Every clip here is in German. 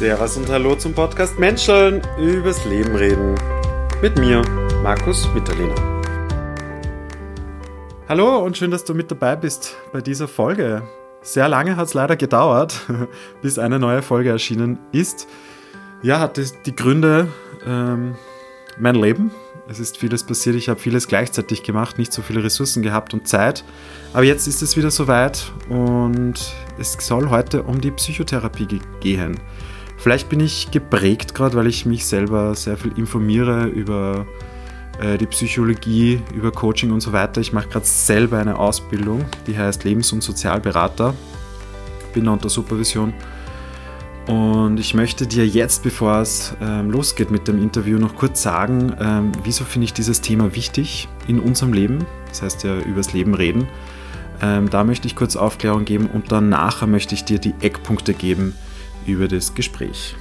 Servus und Hallo zum Podcast Menscheln übers Leben reden. Mit mir, Markus Mitterlehner. Hallo und schön, dass du mit dabei bist bei dieser Folge. Sehr lange hat es leider gedauert, bis eine neue Folge erschienen ist. Ja, hat die Gründe ähm, mein Leben. Es ist vieles passiert, ich habe vieles gleichzeitig gemacht, nicht so viele Ressourcen gehabt und Zeit. Aber jetzt ist es wieder soweit und es soll heute um die Psychotherapie gehen. Vielleicht bin ich geprägt gerade, weil ich mich selber sehr viel informiere über äh, die Psychologie, über Coaching und so weiter. Ich mache gerade selber eine Ausbildung, die heißt Lebens- und Sozialberater. Bin unter Supervision. Und ich möchte dir jetzt, bevor es ähm, losgeht mit dem Interview, noch kurz sagen, ähm, wieso finde ich dieses Thema wichtig in unserem Leben. Das heißt ja, übers Leben reden. Ähm, da möchte ich kurz Aufklärung geben und dann nachher möchte ich dir die Eckpunkte geben, über das Gespräch.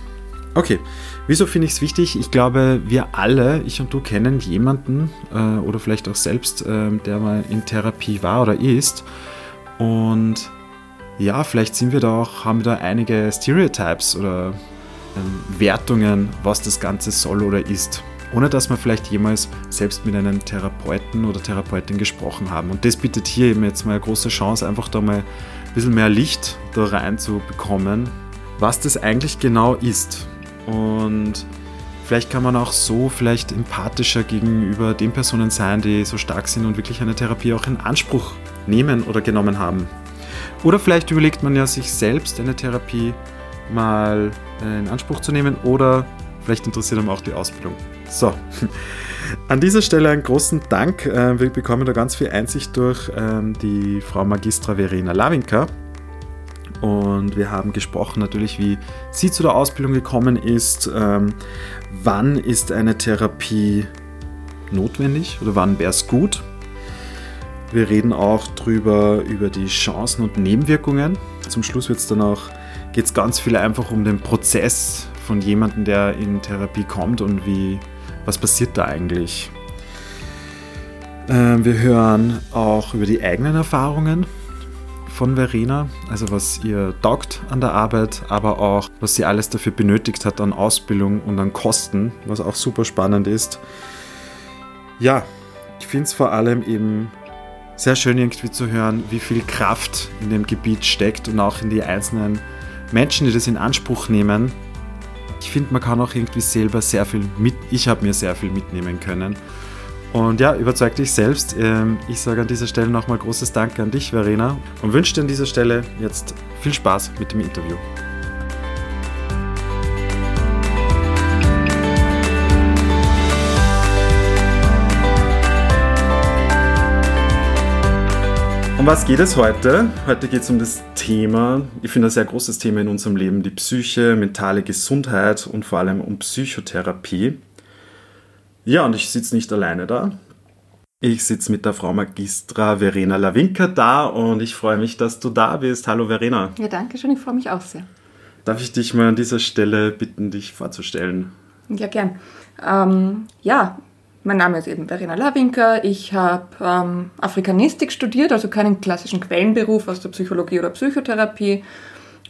Okay, wieso finde ich es wichtig? Ich glaube, wir alle, ich und du, kennen jemanden äh, oder vielleicht auch selbst, äh, der mal in Therapie war oder ist. Und ja, vielleicht sind wir da auch, haben wir da einige Stereotypes oder ähm, Wertungen, was das Ganze soll oder ist. Ohne dass wir vielleicht jemals selbst mit einem Therapeuten oder Therapeutin gesprochen haben. Und das bietet hier eben jetzt mal eine große Chance, einfach da mal ein bisschen mehr Licht da rein zu bekommen, was das eigentlich genau ist. Und vielleicht kann man auch so vielleicht empathischer gegenüber den Personen sein, die so stark sind und wirklich eine Therapie auch in Anspruch nehmen oder genommen haben. Oder vielleicht überlegt man ja sich selbst eine Therapie mal in Anspruch zu nehmen oder vielleicht interessiert einem auch die Ausbildung. So, an dieser Stelle einen großen Dank. Äh, wir bekommen da ganz viel Einsicht durch ähm, die Frau Magistra Verena Lawinka, und wir haben gesprochen natürlich, wie sie zu der Ausbildung gekommen ist, ähm, wann ist eine Therapie notwendig oder wann wäre es gut. Wir reden auch drüber über die Chancen und Nebenwirkungen. Zum Schluss wird es dann auch geht es ganz viel einfach um den Prozess von jemandem, der in Therapie kommt und wie was passiert da eigentlich. Ähm, wir hören auch über die eigenen Erfahrungen von Verena, also was ihr taugt an der Arbeit, aber auch was sie alles dafür benötigt hat an Ausbildung und an Kosten, was auch super spannend ist. Ja, ich finde es vor allem eben sehr schön irgendwie zu hören, wie viel Kraft in dem Gebiet steckt und auch in die einzelnen Menschen, die das in Anspruch nehmen. Ich finde, man kann auch irgendwie selber sehr viel mit, ich habe mir sehr viel mitnehmen können und ja, überzeug dich selbst. Ähm, ich sage an dieser Stelle nochmal großes Dank an dich, Verena, und wünsche dir an dieser Stelle jetzt viel Spaß mit dem Interview. Um was geht es heute? Heute geht es um das Thema, ich finde ein sehr großes Thema in unserem Leben, die Psyche, mentale Gesundheit und vor allem um Psychotherapie. Ja, und ich sitze nicht alleine da. Ich sitze mit der Frau Magistra Verena Lawinka da und ich freue mich, dass du da bist. Hallo Verena. Ja, danke schön, ich freue mich auch sehr. Darf ich dich mal an dieser Stelle bitten, dich vorzustellen? Ja, gern. Ähm, ja, mein Name ist eben Verena Lawinka. Ich habe ähm, Afrikanistik studiert, also keinen klassischen Quellenberuf aus der Psychologie oder Psychotherapie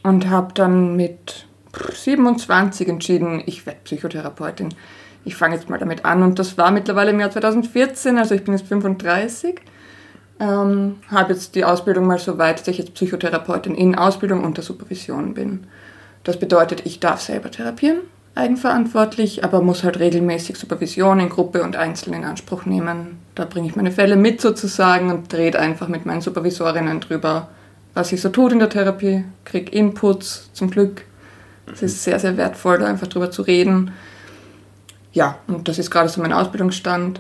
und habe dann mit 27 entschieden, ich werde Psychotherapeutin ich fange jetzt mal damit an. Und das war mittlerweile im Jahr 2014, also ich bin jetzt 35. Ähm, habe jetzt die Ausbildung mal so weit, dass ich jetzt Psychotherapeutin in Ausbildung unter Supervision bin. Das bedeutet, ich darf selber therapieren, eigenverantwortlich, aber muss halt regelmäßig Supervision in Gruppe und einzeln in Anspruch nehmen. Da bringe ich meine Fälle mit sozusagen und drehe einfach mit meinen Supervisorinnen drüber, was ich so tut in der Therapie, kriege Inputs zum Glück. Es ist sehr, sehr wertvoll, da einfach drüber zu reden ja, und das ist gerade so mein Ausbildungsstand.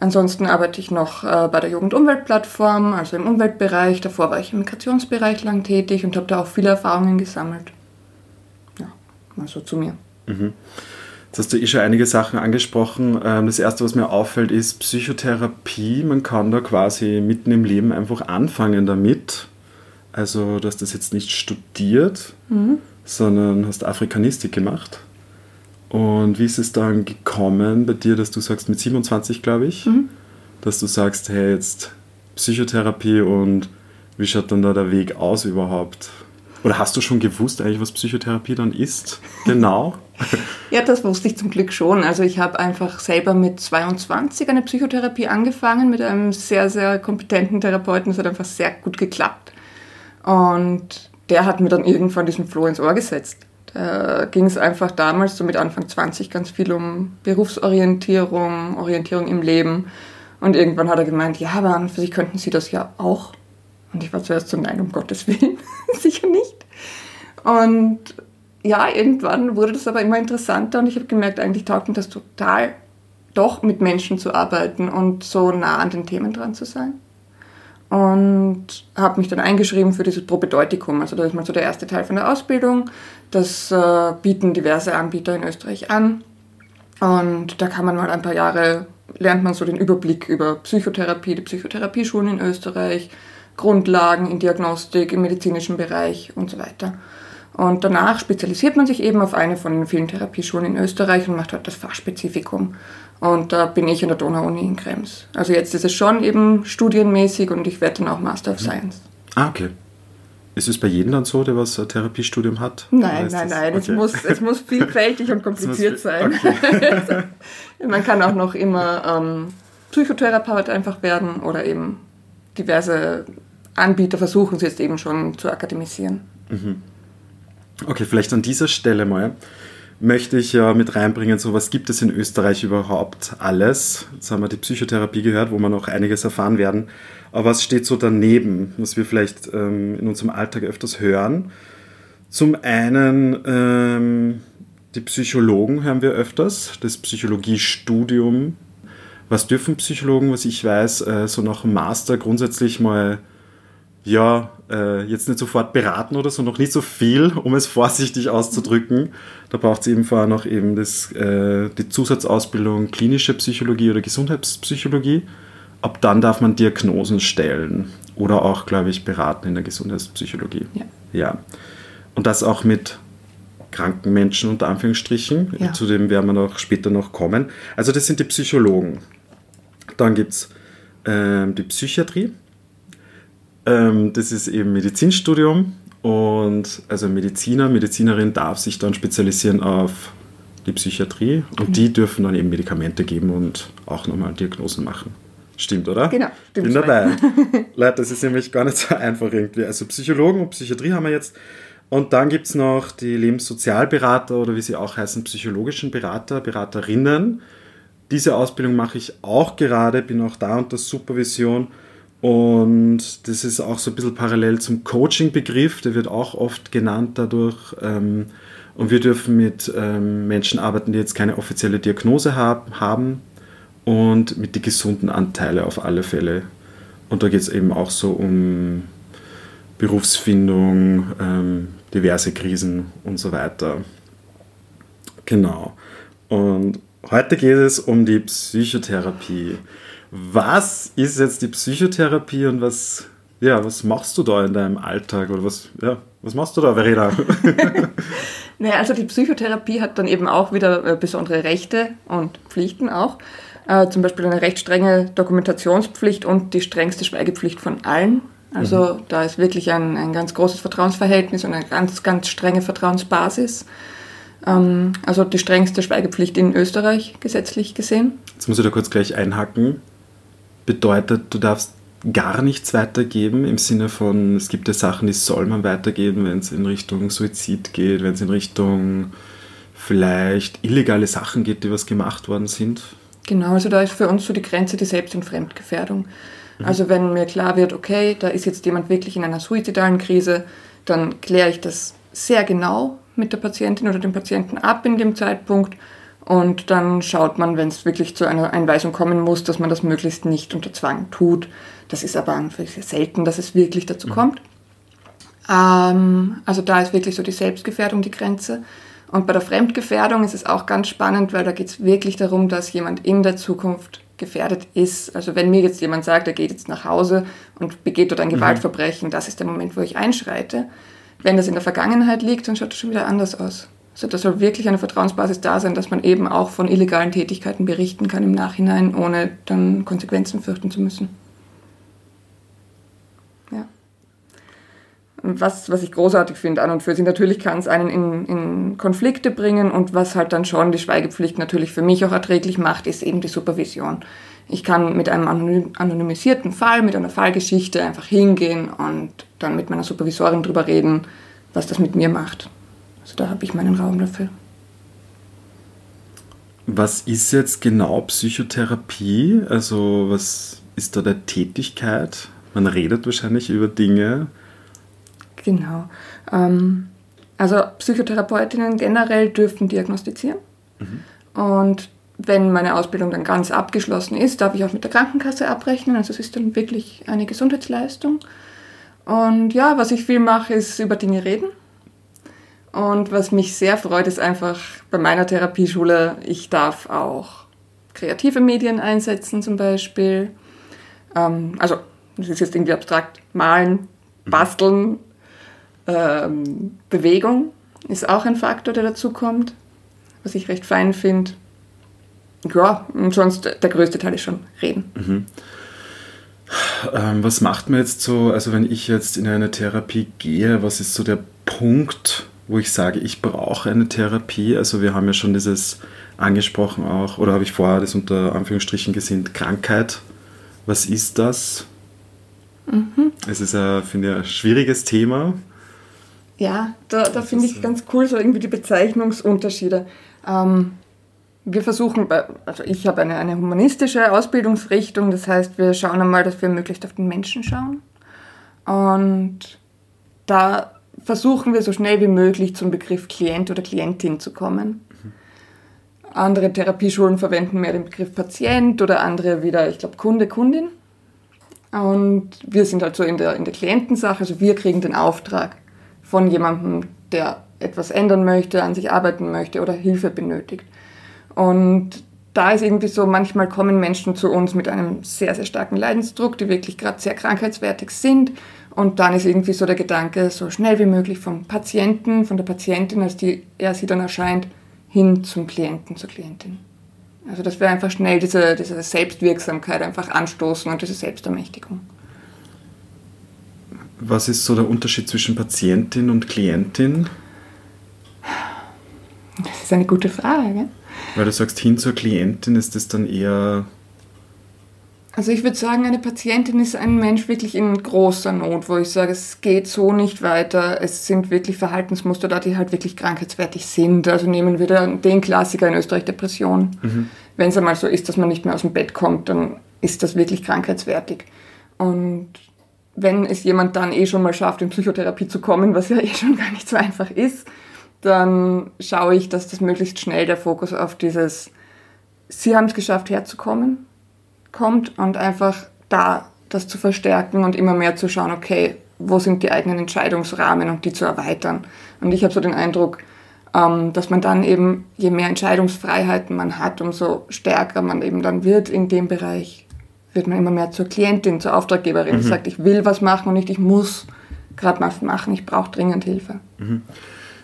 Ansonsten arbeite ich noch äh, bei der Jugend-Umwelt-Plattform, also im Umweltbereich. Davor war ich im Migrationsbereich lang tätig und habe da auch viele Erfahrungen gesammelt. Ja, mal so zu mir. Mhm. Jetzt hast du eh schon einige Sachen angesprochen. Ähm, das erste, was mir auffällt, ist Psychotherapie. Man kann da quasi mitten im Leben einfach anfangen damit. Also, du hast das jetzt nicht studiert, mhm. sondern hast Afrikanistik gemacht. Und wie ist es dann gekommen bei dir, dass du sagst, mit 27, glaube ich, mhm. dass du sagst, hey, jetzt Psychotherapie und wie schaut dann da der Weg aus überhaupt? Oder hast du schon gewusst eigentlich, was Psychotherapie dann ist? Genau. ja, das wusste ich zum Glück schon. Also ich habe einfach selber mit 22 eine Psychotherapie angefangen mit einem sehr, sehr kompetenten Therapeuten. Das hat einfach sehr gut geklappt. Und der hat mir dann irgendwann diesen Floh ins Ohr gesetzt. Da ging es einfach damals, so mit Anfang 20, ganz viel um Berufsorientierung, Orientierung im Leben. Und irgendwann hat er gemeint, ja, aber an für sich könnten Sie das ja auch. Und ich war zuerst so, nein, um Gottes Willen, sicher nicht. Und ja, irgendwann wurde das aber immer interessanter und ich habe gemerkt, eigentlich taugt mir das total, doch mit Menschen zu arbeiten und so nah an den Themen dran zu sein. Und habe mich dann eingeschrieben für dieses Probedeutikum. Also das ist mal so der erste Teil von der Ausbildung. Das äh, bieten diverse Anbieter in Österreich an. Und da kann man mal ein paar Jahre, lernt man so den Überblick über Psychotherapie, die Psychotherapieschulen in Österreich, Grundlagen in Diagnostik, im medizinischen Bereich und so weiter. Und danach spezialisiert man sich eben auf eine von den vielen Therapieschulen in Österreich und macht dort das Fachspezifikum. Und da bin ich an der Donau-Uni in Krems. Also jetzt ist es schon eben studienmäßig und ich werde dann auch Master of Science. Ah, okay. Ist es bei jedem dann so, der was ein Therapiestudium hat? Nein, nein, nein. Okay. Es, muss, es muss vielfältig und kompliziert sein. Okay. man kann auch noch immer ähm, Psychotherapeut einfach werden oder eben diverse Anbieter versuchen es jetzt eben schon zu akademisieren. Mhm. Okay, vielleicht an dieser Stelle mal möchte ich ja mit reinbringen, so was gibt es in Österreich überhaupt alles? Jetzt haben wir die Psychotherapie gehört, wo wir noch einiges erfahren werden. Aber was steht so daneben, was wir vielleicht ähm, in unserem Alltag öfters hören? Zum einen ähm, die Psychologen hören wir öfters, das Psychologiestudium. Was dürfen Psychologen, was ich weiß, äh, so nach dem Master grundsätzlich mal ja, äh, jetzt nicht sofort beraten oder so, noch nicht so viel, um es vorsichtig auszudrücken. Da braucht es eben vorher noch eben das, äh, die Zusatzausbildung klinische Psychologie oder Gesundheitspsychologie. Ab dann darf man Diagnosen stellen oder auch, glaube ich, beraten in der Gesundheitspsychologie. Ja. ja. Und das auch mit kranken Menschen unter Anführungsstrichen. Ja. Zu dem werden wir noch später noch kommen. Also das sind die Psychologen. Dann gibt es äh, die Psychiatrie ähm, das ist eben Medizinstudium und also Mediziner, Medizinerin darf sich dann spezialisieren auf die Psychiatrie und mhm. die dürfen dann eben Medikamente geben und auch nochmal Diagnosen machen. Stimmt, oder? Genau, stimmt. Bin dabei. Leute, das ist nämlich gar nicht so einfach irgendwie. Also Psychologen und Psychiatrie haben wir jetzt. Und dann gibt es noch die Lebenssozialberater oder wie sie auch heißen, psychologischen Berater, Beraterinnen. Diese Ausbildung mache ich auch gerade, bin auch da unter Supervision und das ist auch so ein bisschen parallel zum Coaching-Begriff, der wird auch oft genannt dadurch. Ähm, und wir dürfen mit ähm, Menschen arbeiten, die jetzt keine offizielle Diagnose haben und mit den gesunden Anteilen auf alle Fälle. Und da geht es eben auch so um Berufsfindung, ähm, diverse Krisen und so weiter. Genau. Und heute geht es um die Psychotherapie. Was ist jetzt die Psychotherapie und was, ja, was machst du da in deinem Alltag oder was, ja, was machst du da, Verena? naja, also die Psychotherapie hat dann eben auch wieder äh, besondere Rechte und Pflichten auch. Äh, zum Beispiel eine recht strenge Dokumentationspflicht und die strengste Schweigepflicht von allen. Also mhm. da ist wirklich ein, ein ganz großes Vertrauensverhältnis und eine ganz, ganz strenge Vertrauensbasis. Ähm, also die strengste Schweigepflicht in Österreich gesetzlich gesehen. Jetzt muss ich da kurz gleich einhaken bedeutet, du darfst gar nichts weitergeben im Sinne von, es gibt ja Sachen, die soll man weitergeben, wenn es in Richtung Suizid geht, wenn es in Richtung vielleicht illegale Sachen geht, die was gemacht worden sind. Genau, also da ist für uns so die Grenze die Selbst- und Fremdgefährdung. Mhm. Also wenn mir klar wird, okay, da ist jetzt jemand wirklich in einer suizidalen Krise, dann kläre ich das sehr genau mit der Patientin oder dem Patienten ab in dem Zeitpunkt und dann schaut man, wenn es wirklich zu einer Einweisung kommen muss, dass man das möglichst nicht unter Zwang tut. Das ist aber selten, dass es wirklich dazu mhm. kommt. Ähm, also da ist wirklich so die Selbstgefährdung die Grenze. Und bei der Fremdgefährdung ist es auch ganz spannend, weil da geht es wirklich darum, dass jemand in der Zukunft gefährdet ist. Also wenn mir jetzt jemand sagt, er geht jetzt nach Hause und begeht dort ein mhm. Gewaltverbrechen, das ist der Moment, wo ich einschreite. Wenn das in der Vergangenheit liegt, dann schaut es schon wieder anders aus. Also da soll wirklich eine Vertrauensbasis da sein, dass man eben auch von illegalen Tätigkeiten berichten kann im Nachhinein, ohne dann Konsequenzen fürchten zu müssen. Ja. was, was ich großartig finde an und für sich. Natürlich kann es einen in, in Konflikte bringen und was halt dann schon die Schweigepflicht natürlich für mich auch erträglich macht, ist eben die Supervision. Ich kann mit einem anonymisierten Fall, mit einer Fallgeschichte einfach hingehen und dann mit meiner Supervisorin drüber reden, was das mit mir macht. Also da habe ich meinen Raum dafür. Was ist jetzt genau Psychotherapie? Also was ist da der Tätigkeit? Man redet wahrscheinlich über Dinge. Genau. Ähm, also Psychotherapeutinnen generell dürfen diagnostizieren. Mhm. Und wenn meine Ausbildung dann ganz abgeschlossen ist, darf ich auch mit der Krankenkasse abrechnen. Also es ist dann wirklich eine Gesundheitsleistung. Und ja, was ich viel mache, ist über Dinge reden. Und was mich sehr freut, ist einfach bei meiner Therapieschule, ich darf auch kreative Medien einsetzen zum Beispiel. Ähm, also, das ist jetzt irgendwie abstrakt. Malen, mhm. basteln, ähm, Bewegung ist auch ein Faktor, der dazu kommt, was ich recht fein finde ja, und sonst der größte Teil ist schon reden. Mhm. Ähm, was macht man jetzt so, also wenn ich jetzt in eine Therapie gehe, was ist so der Punkt, wo ich sage, ich brauche eine Therapie? Also wir haben ja schon dieses angesprochen auch, oder habe ich vorher das unter Anführungsstrichen gesehen, Krankheit. Was ist das? Mhm. Es ist, ein, finde ich, ein schwieriges Thema. Ja, da, da finde ich ganz cool so irgendwie die Bezeichnungsunterschiede. Ähm, wir versuchen, also ich habe eine, eine humanistische Ausbildungsrichtung, das heißt, wir schauen einmal, dass wir möglichst auf den Menschen schauen. Und da versuchen wir so schnell wie möglich zum Begriff Klient oder Klientin zu kommen. Andere Therapieschulen verwenden mehr den Begriff Patient oder andere wieder, ich glaube, Kunde, Kundin. Und wir sind halt so in der, in der Klientensache, also wir kriegen den Auftrag von jemandem, der etwas ändern möchte, an sich arbeiten möchte oder Hilfe benötigt. Und da ist irgendwie so, manchmal kommen Menschen zu uns mit einem sehr, sehr starken Leidensdruck, die wirklich gerade sehr krankheitswertig sind. Und dann ist irgendwie so der Gedanke, so schnell wie möglich vom Patienten, von der Patientin, als die er sie dann erscheint, hin zum Klienten, zur Klientin. Also dass wir einfach schnell diese, diese Selbstwirksamkeit einfach anstoßen und diese Selbstermächtigung. Was ist so der Unterschied zwischen Patientin und Klientin? Das ist eine gute Frage. Weil du sagst, hin zur Klientin ist das dann eher. Also ich würde sagen, eine Patientin ist ein Mensch wirklich in großer Not, wo ich sage, es geht so nicht weiter. Es sind wirklich Verhaltensmuster da, die halt wirklich krankheitswertig sind. Also nehmen wir den Klassiker in Österreich, Depression. Mhm. Wenn es einmal so ist, dass man nicht mehr aus dem Bett kommt, dann ist das wirklich krankheitswertig. Und wenn es jemand dann eh schon mal schafft, in Psychotherapie zu kommen, was ja eh schon gar nicht so einfach ist, dann schaue ich, dass das möglichst schnell der Fokus auf dieses Sie haben es geschafft herzukommen kommt und einfach da das zu verstärken und immer mehr zu schauen, okay, wo sind die eigenen Entscheidungsrahmen und die zu erweitern. Und ich habe so den Eindruck, ähm, dass man dann eben, je mehr Entscheidungsfreiheiten man hat, umso stärker man eben dann wird in dem Bereich, wird man immer mehr zur Klientin, zur Auftraggeberin, mhm. die sagt, ich will was machen und nicht, ich muss gerade was machen, ich brauche dringend Hilfe. Mhm.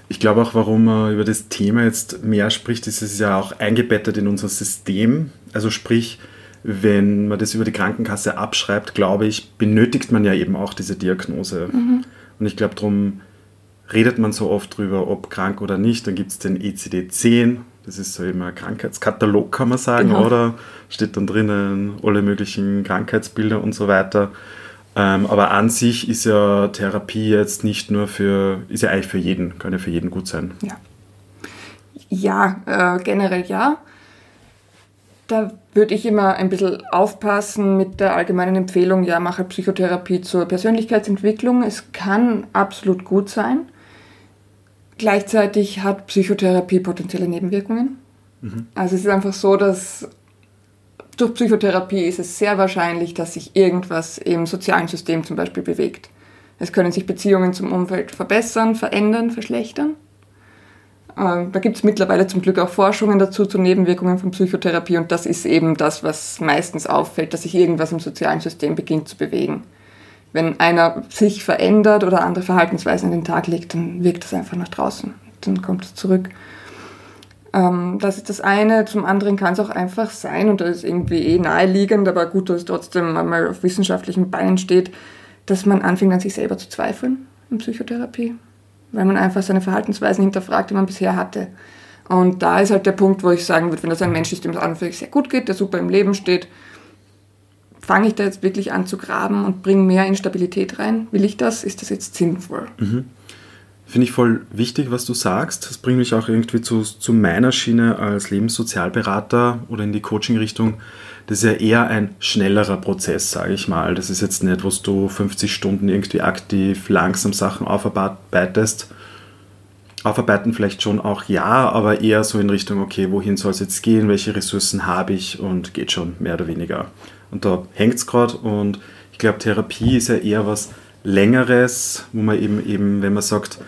Ich glaube auch, warum man über das Thema jetzt mehr spricht, ist es ja auch eingebettet in unser System. Also sprich, wenn man das über die Krankenkasse abschreibt, glaube ich, benötigt man ja eben auch diese Diagnose. Mhm. Und ich glaube, darum redet man so oft drüber, ob krank oder nicht. Dann gibt es den ECD-10, das ist so eben ein Krankheitskatalog, kann man sagen, genau. oder? Steht dann drinnen alle möglichen Krankheitsbilder und so weiter. Ähm, aber an sich ist ja Therapie jetzt nicht nur für, ist ja eigentlich für jeden, kann ja für jeden gut sein. Ja, ja äh, generell ja. Da würde ich immer ein bisschen aufpassen mit der allgemeinen Empfehlung, ja, mache Psychotherapie zur Persönlichkeitsentwicklung. Es kann absolut gut sein. Gleichzeitig hat Psychotherapie potenzielle Nebenwirkungen. Mhm. Also es ist einfach so, dass durch Psychotherapie ist es sehr wahrscheinlich, dass sich irgendwas im sozialen System zum Beispiel bewegt. Es können sich Beziehungen zum Umfeld verbessern, verändern, verschlechtern. Ähm, da gibt es mittlerweile zum Glück auch Forschungen dazu zu Nebenwirkungen von Psychotherapie und das ist eben das, was meistens auffällt, dass sich irgendwas im sozialen System beginnt zu bewegen. Wenn einer sich verändert oder andere Verhaltensweisen an den Tag legt, dann wirkt das einfach nach draußen. Dann kommt es zurück. Ähm, das ist das eine. Zum anderen kann es auch einfach sein, und das ist irgendwie eh naheliegend, aber gut, dass es trotzdem einmal auf wissenschaftlichen Beinen steht, dass man anfängt an sich selber zu zweifeln in Psychotherapie, weil man einfach seine Verhaltensweisen hinterfragt, die man bisher hatte. Und da ist halt der Punkt, wo ich sagen würde, wenn das ein Mensch ist, dem es an und für sich sehr gut geht, der super im Leben steht, fange ich da jetzt wirklich an zu graben und bringe mehr Instabilität rein? Will ich das? Ist das jetzt sinnvoll? Mhm. Finde ich voll wichtig, was du sagst. Das bringt mich auch irgendwie zu, zu meiner Schiene als Lebenssozialberater oder in die Coaching-Richtung. Das ist ja eher ein schnellerer Prozess, sage ich mal. Das ist jetzt nicht, wo du 50 Stunden irgendwie aktiv langsam Sachen aufarbeitest. Aufarbeiten vielleicht schon auch ja, aber eher so in Richtung, okay, wohin soll es jetzt gehen, welche Ressourcen habe ich und geht schon mehr oder weniger. Und da hängt es gerade und ich glaube, Therapie ist ja eher was Längeres, wo man eben, eben, wenn man sagt,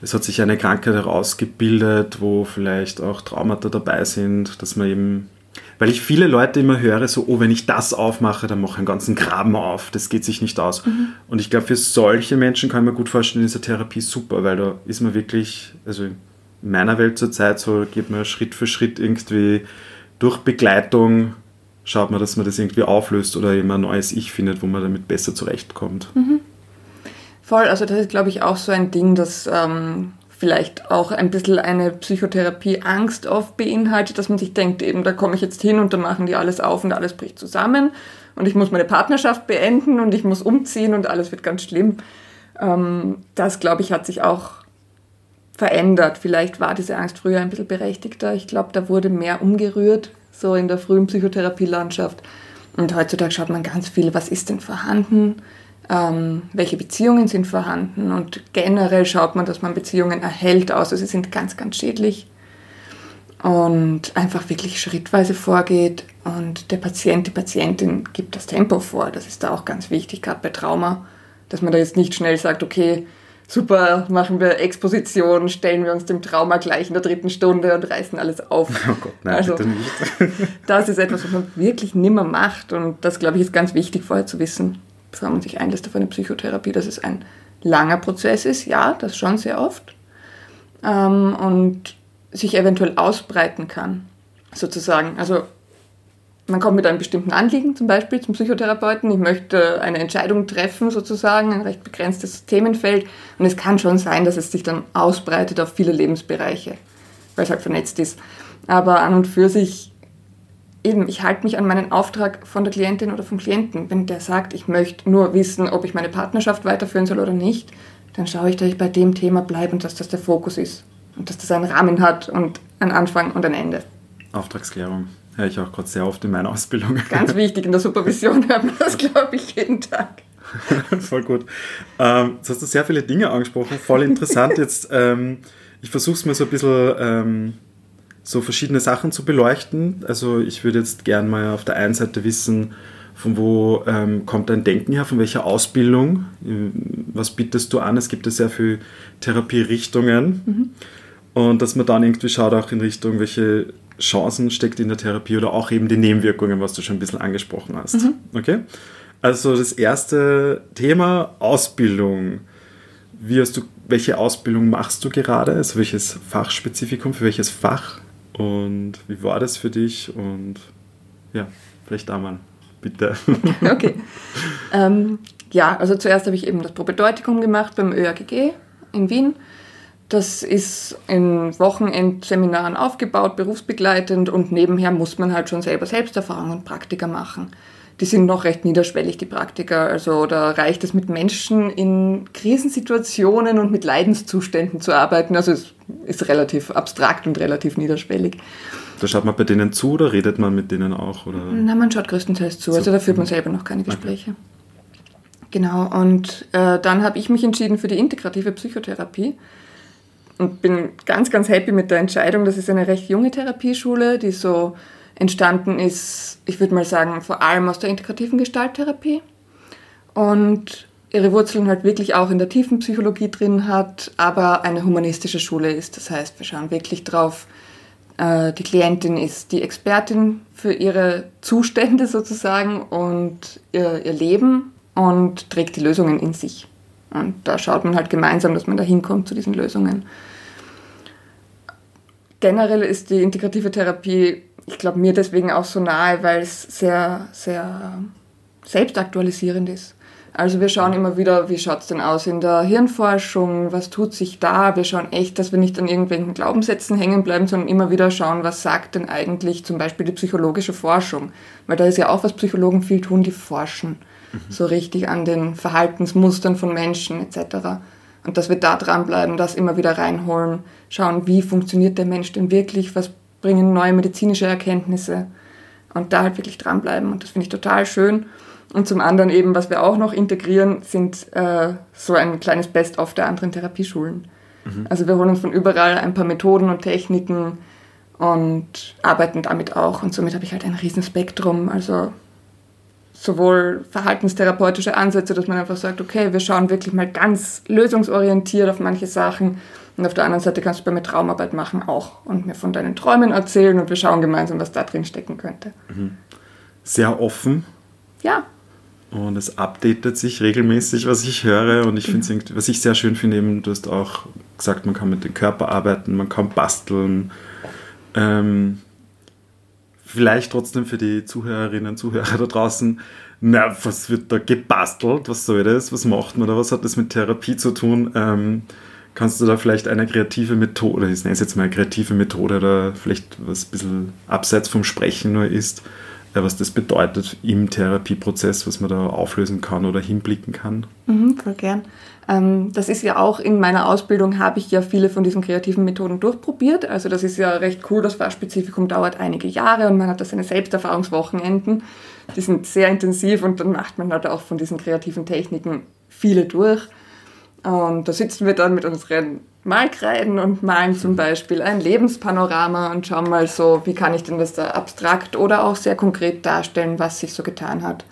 es hat sich eine Krankheit herausgebildet, wo vielleicht auch Traumata dabei sind, dass man eben, weil ich viele Leute immer höre, so, oh, wenn ich das aufmache, dann mache ich einen ganzen Graben auf, das geht sich nicht aus. Mhm. Und ich glaube, für solche Menschen kann man gut vorstellen, ist eine Therapie super, weil da ist man wirklich, also in meiner Welt zurzeit so, geht man Schritt für Schritt irgendwie durch Begleitung schaut man, dass man das irgendwie auflöst oder immer ein neues Ich findet, wo man damit besser zurechtkommt. Mhm. Voll, also das ist, glaube ich, auch so ein Ding, das ähm, vielleicht auch ein bisschen eine Psychotherapie Angst oft beinhaltet, dass man sich denkt, eben, da komme ich jetzt hin und dann machen die alles auf und alles bricht zusammen und ich muss meine Partnerschaft beenden und ich muss umziehen und alles wird ganz schlimm. Ähm, das, glaube ich, hat sich auch verändert. Vielleicht war diese Angst früher ein bisschen berechtigter. Ich glaube, da wurde mehr umgerührt so in der frühen Psychotherapielandschaft. Und heutzutage schaut man ganz viel, was ist denn vorhanden, ähm, welche Beziehungen sind vorhanden und generell schaut man, dass man Beziehungen erhält, außer sie sind ganz, ganz schädlich und einfach wirklich schrittweise vorgeht und der Patient, die Patientin gibt das Tempo vor. Das ist da auch ganz wichtig, gerade bei Trauma, dass man da jetzt nicht schnell sagt, okay, super, machen wir Exposition, stellen wir uns dem Trauma gleich in der dritten Stunde und reißen alles auf. Oh Gott, nein, also, bitte nicht. das ist etwas, was man wirklich nimmer macht und das, glaube ich, ist ganz wichtig vorher zu wissen, bevor man sich einlässt auf eine Psychotherapie, dass es ein langer Prozess ist, ja, das schon sehr oft, ähm, und sich eventuell ausbreiten kann, sozusagen. Also man kommt mit einem bestimmten Anliegen zum Beispiel zum Psychotherapeuten. Ich möchte eine Entscheidung treffen, sozusagen, ein recht begrenztes Themenfeld. Und es kann schon sein, dass es sich dann ausbreitet auf viele Lebensbereiche, weil es halt vernetzt ist. Aber an und für sich, eben, ich halte mich an meinen Auftrag von der Klientin oder vom Klienten. Wenn der sagt, ich möchte nur wissen, ob ich meine Partnerschaft weiterführen soll oder nicht, dann schaue ich, dass ich bei dem Thema bleibe und dass das der Fokus ist. Und dass das einen Rahmen hat und einen Anfang und ein Ende. Auftragsklärung höre ich auch gerade sehr oft in meiner Ausbildung. Ganz wichtig, in der Supervision hört man das, glaube ich, jeden Tag. voll gut. Ähm, jetzt hast du sehr viele Dinge angesprochen, voll interessant. Jetzt, ähm, ich versuche es mal so ein bisschen ähm, so verschiedene Sachen zu beleuchten. Also ich würde jetzt gerne mal auf der einen Seite wissen, von wo ähm, kommt dein Denken her, von welcher Ausbildung, was bietest du an? Es gibt ja sehr viele Therapierichtungen. Mhm. Und dass man dann irgendwie schaut auch in Richtung, welche Chancen steckt in der Therapie oder auch eben die Nebenwirkungen, was du schon ein bisschen angesprochen hast. Mhm. Okay? Also das erste Thema Ausbildung. Wie hast du, welche Ausbildung machst du gerade? Also welches Fachspezifikum, für welches Fach? Und wie war das für dich? Und ja, vielleicht da mal, bitte. Okay. Ähm, ja, also zuerst habe ich eben das Propedeutikum gemacht beim ÖAGG in Wien das ist in Wochenendseminaren aufgebaut, berufsbegleitend und nebenher muss man halt schon selber Selbsterfahrungen und Praktika machen. Die sind noch recht niederschwellig, die Praktika. Also da reicht es mit Menschen in Krisensituationen und mit Leidenszuständen zu arbeiten. Also es ist relativ abstrakt und relativ niederschwellig. Da schaut man bei denen zu oder redet man mit denen auch? Oder? Na, man schaut größtenteils zu. Also da führt man selber noch keine Gespräche. Okay. Genau, und äh, dann habe ich mich entschieden für die integrative Psychotherapie und bin ganz, ganz happy mit der Entscheidung. Das ist eine recht junge Therapieschule, die so entstanden ist, ich würde mal sagen, vor allem aus der integrativen Gestalttherapie und ihre Wurzeln halt wirklich auch in der tiefen Psychologie drin hat, aber eine humanistische Schule ist. Das heißt, wir schauen wirklich drauf, äh, die Klientin ist die Expertin für ihre Zustände sozusagen und ihr, ihr Leben und trägt die Lösungen in sich. Und da schaut man halt gemeinsam, dass man da hinkommt zu diesen Lösungen. Generell ist die integrative Therapie, ich glaube, mir deswegen auch so nahe, weil es sehr, sehr selbstaktualisierend ist. Also wir schauen immer wieder, wie schaut es denn aus in der Hirnforschung, was tut sich da. Wir schauen echt, dass wir nicht an irgendwelchen Glaubenssätzen hängen bleiben, sondern immer wieder schauen, was sagt denn eigentlich zum Beispiel die psychologische Forschung. Weil da ist ja auch, was Psychologen viel tun, die forschen mhm. so richtig an den Verhaltensmustern von Menschen etc. Und dass wir da dranbleiben, das immer wieder reinholen, schauen, wie funktioniert der Mensch denn wirklich, was bringen neue medizinische Erkenntnisse und da halt wirklich dranbleiben. Und das finde ich total schön. Und zum anderen eben, was wir auch noch integrieren, sind äh, so ein kleines Best-of der anderen Therapieschulen. Mhm. Also wir holen uns von überall ein paar Methoden und Techniken und arbeiten damit auch. Und somit habe ich halt ein Riesenspektrum. Also sowohl verhaltenstherapeutische Ansätze, dass man einfach sagt, okay, wir schauen wirklich mal ganz lösungsorientiert auf manche Sachen. Und auf der anderen Seite kannst du bei mir Traumarbeit machen auch und mir von deinen Träumen erzählen und wir schauen gemeinsam, was da drin stecken könnte. Mhm. Sehr offen. Ja, und es updatet sich regelmäßig, was ich höre. Und ich finde mhm. was ich sehr schön finde, eben, du hast auch gesagt, man kann mit dem Körper arbeiten, man kann basteln. Ähm, vielleicht trotzdem für die Zuhörerinnen und Zuhörer da draußen, na, was wird da gebastelt? Was soll das? Was macht man da? Was hat das mit Therapie zu tun? Ähm, kannst du da vielleicht eine kreative Methode, ich nenne es jetzt mal eine kreative Methode oder vielleicht was ein bisschen abseits vom Sprechen nur ist, was das bedeutet im Therapieprozess, was man da auflösen kann oder hinblicken kann. Mhm, voll gern. Ähm, das ist ja auch in meiner Ausbildung, habe ich ja viele von diesen kreativen Methoden durchprobiert. Also das ist ja recht cool, das Fachspezifikum dauert einige Jahre und man hat da seine Selbsterfahrungswochenenden. Die sind sehr intensiv und dann macht man halt auch von diesen kreativen Techniken viele durch. Und da sitzen wir dann mit unseren Malkreiden und malen zum Beispiel ein Lebenspanorama und schauen mal so, wie kann ich denn das da abstrakt oder auch sehr konkret darstellen, was sich so getan hat.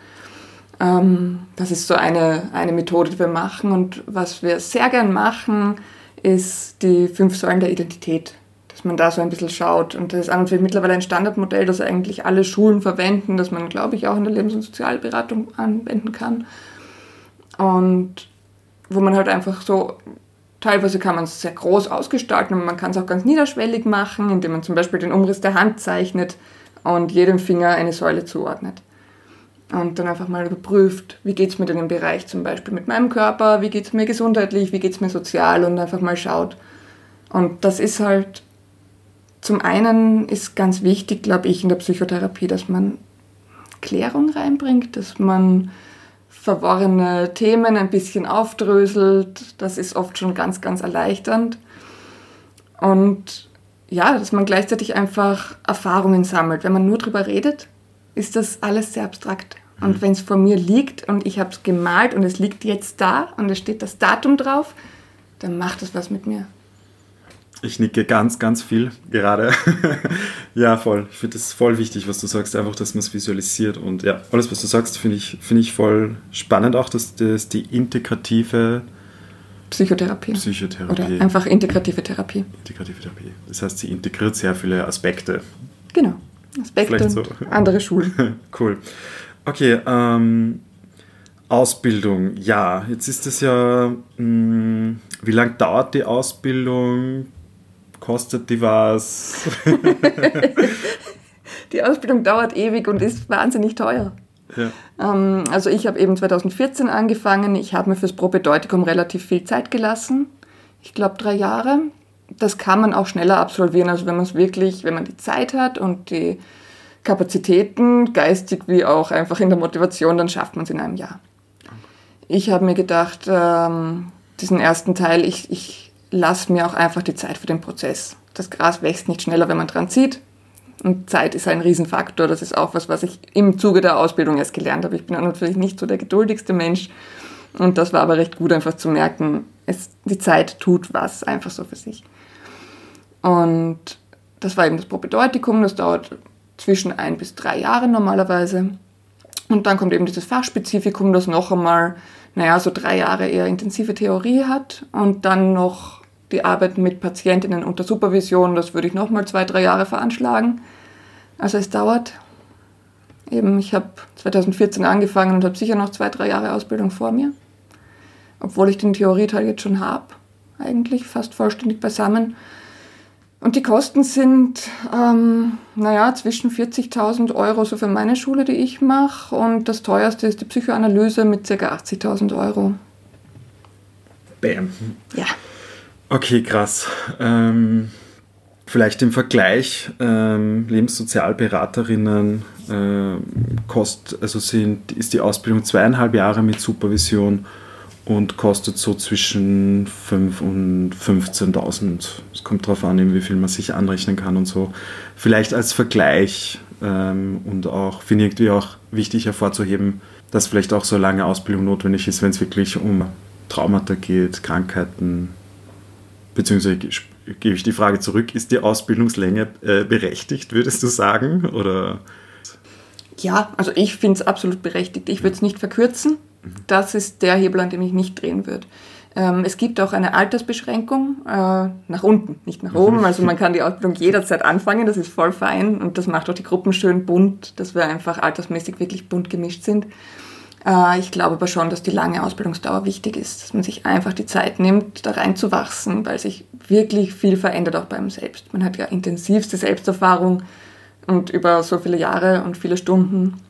Ähm, das ist so eine, eine Methode, die wir machen. Und was wir sehr gern machen, ist die fünf Säulen der Identität. Dass man da so ein bisschen schaut. Und das ist an und für mittlerweile ein Standardmodell, das eigentlich alle Schulen verwenden, das man, glaube ich, auch in der Lebens- und Sozialberatung anwenden kann. Und wo man halt einfach so Teilweise kann man es sehr groß ausgestalten und man kann es auch ganz niederschwellig machen, indem man zum Beispiel den Umriss der Hand zeichnet und jedem Finger eine Säule zuordnet. Und dann einfach mal überprüft, wie geht es mir denn im Bereich zum Beispiel mit meinem Körper, wie geht es mir gesundheitlich, wie geht es mir sozial und einfach mal schaut. Und das ist halt, zum einen ist ganz wichtig, glaube ich, in der Psychotherapie, dass man Klärung reinbringt, dass man verworrene Themen ein bisschen aufdröselt. Das ist oft schon ganz, ganz erleichternd. Und ja, dass man gleichzeitig einfach Erfahrungen sammelt. Wenn man nur drüber redet, ist das alles sehr abstrakt. Und mhm. wenn es vor mir liegt und ich habe es gemalt und es liegt jetzt da und es steht das Datum drauf, dann macht das was mit mir. Ich nicke ganz, ganz viel gerade. ja, voll. Ich finde es voll wichtig, was du sagst, einfach, dass man es visualisiert. Und ja, alles, was du sagst, finde ich, find ich voll spannend auch, dass das die integrative Psychotherapie. Psychotherapie. Oder einfach integrative Therapie. Integrative Therapie. Das heißt, sie integriert sehr viele Aspekte. Genau. Aspekte, so. andere Schulen. cool. Okay, ähm, Ausbildung, ja, jetzt ist es ja, mh, hm, wie lange dauert die Ausbildung? Kostet die was? die Ausbildung dauert ewig und ist wahnsinnig teuer. Ja. Ähm, also ich habe eben 2014 angefangen. Ich habe mir fürs Propedeutikum relativ viel Zeit gelassen. Ich glaube drei Jahre. Das kann man auch schneller absolvieren. Also wenn man es wirklich, wenn man die Zeit hat und die Kapazitäten, geistig wie auch einfach in der Motivation, dann schafft man es in einem Jahr. Ich habe mir gedacht, ähm, diesen ersten Teil, ich, ich lass mir auch einfach die Zeit für den Prozess. Das Gras wächst nicht schneller, wenn man dran zieht. Und Zeit ist ein Riesenfaktor. Das ist auch was, was ich im Zuge der Ausbildung erst gelernt habe. Ich bin natürlich nicht so der geduldigste Mensch. Und das war aber recht gut, einfach zu merken, es, die Zeit tut was einfach so für sich. Und das war eben das Propedeutikum. Das dauert zwischen ein bis drei Jahre normalerweise. Und dann kommt eben dieses Fachspezifikum, das noch einmal naja, so drei Jahre eher intensive Theorie hat und dann noch die Arbeit mit Patientinnen unter Supervision, das würde ich nochmal zwei, drei Jahre veranschlagen. Also es dauert. Eben, ich habe 2014 angefangen und habe sicher noch zwei, drei Jahre Ausbildung vor mir. Obwohl ich den Theorieteil jetzt schon habe, eigentlich fast vollständig beisammen. Und die Kosten sind, ähm, naja, zwischen 40.000 Euro so für meine Schule, die ich mache. Und das teuerste ist die Psychoanalyse mit ca. 80.000 Euro. Bam. Ja. Okay, krass. Ähm, vielleicht im Vergleich, ähm, Lebenssozialberaterinnen äh, kost, also sind, ist die Ausbildung zweieinhalb Jahre mit Supervision und kostet so zwischen 5.000 und 15.000. Es kommt darauf an, wie viel man sich anrechnen kann und so. Vielleicht als Vergleich ähm, und auch, finde ich irgendwie auch wichtig hervorzuheben, dass vielleicht auch so lange Ausbildung notwendig ist, wenn es wirklich um Traumata geht, Krankheiten, beziehungsweise gebe ich die Frage zurück, ist die Ausbildungslänge äh, berechtigt, würdest du sagen? Oder? Ja, also ich finde es absolut berechtigt. Ich würde es nicht verkürzen. Das ist der Hebel, an dem ich nicht drehen würde. Ähm, es gibt auch eine Altersbeschränkung äh, nach unten, nicht nach oben. Also man kann die Ausbildung jederzeit anfangen, das ist voll fein und das macht auch die Gruppen schön bunt, dass wir einfach altersmäßig wirklich bunt gemischt sind. Äh, ich glaube aber schon, dass die lange Ausbildungsdauer wichtig ist, dass man sich einfach die Zeit nimmt, da reinzuwachsen, weil sich wirklich viel verändert auch beim Selbst. Man hat ja intensivste Selbsterfahrung und über so viele Jahre und viele Stunden.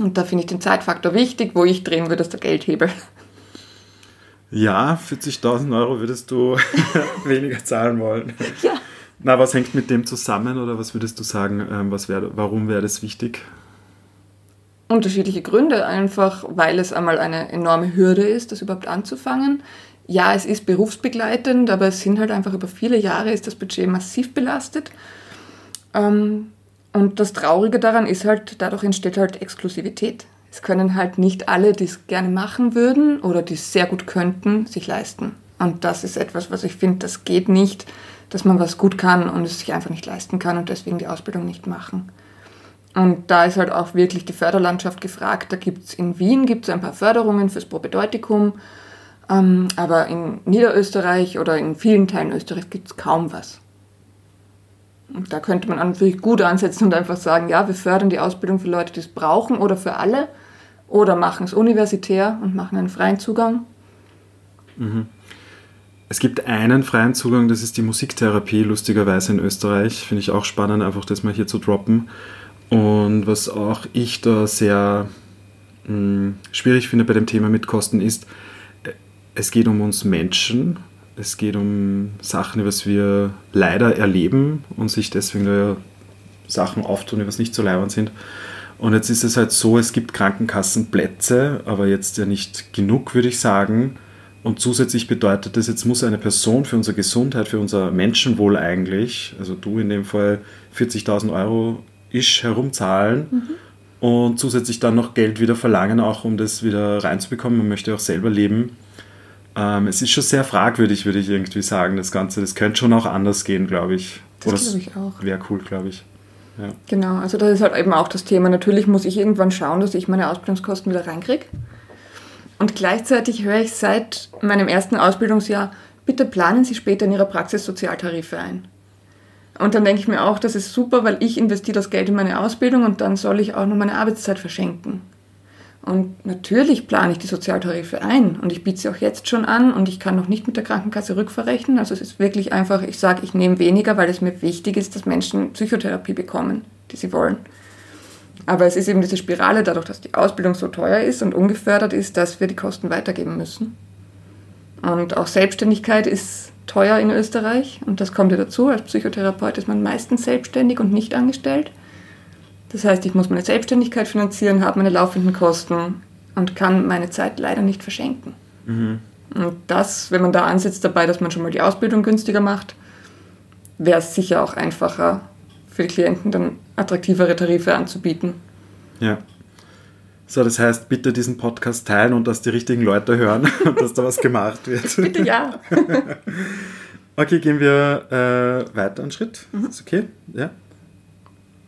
Und da finde ich den Zeitfaktor wichtig, wo ich drehen würde, ist der Geldhebel. Ja, 40.000 Euro würdest du weniger zahlen wollen. Ja. Na, was hängt mit dem zusammen oder was würdest du sagen, ähm, was wär, warum wäre das wichtig? unterschiedliche Gründe, einfach weil es einmal eine enorme Hürde ist, das überhaupt anzufangen. Ja, es ist berufsbegleitend, aber es sind halt einfach über viele Jahre ist das Budget massiv belastet. Ähm, und das Traurige daran ist halt, dadurch entsteht halt Exklusivität. Es können halt nicht alle, die es gerne machen würden oder die es sehr gut könnten, sich leisten. Und das ist etwas, was ich finde, das geht nicht, dass man was gut kann und es sich einfach nicht leisten kann und deswegen die Ausbildung nicht machen. Und da ist halt auch wirklich die Förderlandschaft gefragt. Da gibt es in Wien gibt's ein paar Förderungen fürs Probedeutikum, ähm, aber in Niederösterreich oder in vielen Teilen Österreichs gibt es kaum was. Da könnte man natürlich gut ansetzen und einfach sagen, ja, wir fördern die Ausbildung für Leute, die es brauchen oder für alle oder machen es universitär und machen einen freien Zugang. Mhm. Es gibt einen freien Zugang, das ist die Musiktherapie, lustigerweise in Österreich. Finde ich auch spannend, einfach das mal hier zu droppen. Und was auch ich da sehr mh, hm, schwierig finde bei dem Thema mit Kosten ist, es geht um uns Menschen, es geht um Sachen, was wir leider erleben und sich deswegen da Sachen auftun, die was nicht so leibend sind. Und jetzt ist es halt so, es gibt Krankenkassenplätze, aber jetzt ja nicht genug, würde ich sagen. Und zusätzlich bedeutet das, jetzt muss eine Person für unsere Gesundheit, für unser Menschenwohl eigentlich, also du in dem Fall 40.000 Euro isch herumzahlen mhm. und zusätzlich dann noch Geld wieder verlangen, auch um das wieder reinzubekommen. Man möchte auch selber leben. Ähm, es ist schon sehr fragwürdig, würde ich irgendwie sagen, das Ganze. Das könnte schon auch anders gehen, glaube ich. Das glaube ich auch. Wäre cool, glaube ich. Ja. Genau, also das ist halt eben auch das Thema. Natürlich muss ich irgendwann schauen, dass ich meine Ausbildungskosten wieder reinkriege. Und gleichzeitig höre ich seit meinem ersten Ausbildungsjahr, bitte planen Sie später in Ihrer Praxis Sozialtarife ein. Und dann denke ich mir auch, das ist super, weil ich investiere das Geld in meine Ausbildung und dann soll ich auch noch meine Arbeitszeit verschenken. Und natürlich plane ich die Sozialtarife ein und ich biete sie auch jetzt schon an und ich kann noch nicht mit der Krankenkasse rückverrechnen. Also es ist wirklich einfach, ich sage, ich nehme weniger, weil es mir wichtig ist, dass Menschen Psychotherapie bekommen, die sie wollen. Aber es ist eben diese Spirale, dadurch, dass die Ausbildung so teuer ist und ungefördert ist, dass wir die Kosten weitergeben müssen. Und auch Selbstständigkeit ist teuer in Österreich und das kommt ja dazu. Als Psychotherapeut ist man meistens selbstständig und nicht angestellt. Das heißt, ich muss meine Selbstständigkeit finanzieren, habe meine laufenden Kosten und kann meine Zeit leider nicht verschenken. Mhm. Und das, wenn man da ansetzt dabei, dass man schon mal die Ausbildung günstiger macht, wäre es sicher auch einfacher für die Klienten dann attraktivere Tarife anzubieten. Ja. So, das heißt, bitte diesen Podcast teilen und dass die richtigen Leute hören und dass da was gemacht wird. bitte ja. okay, gehen wir äh, weiter einen Schritt. Mhm. Ist okay? Ja.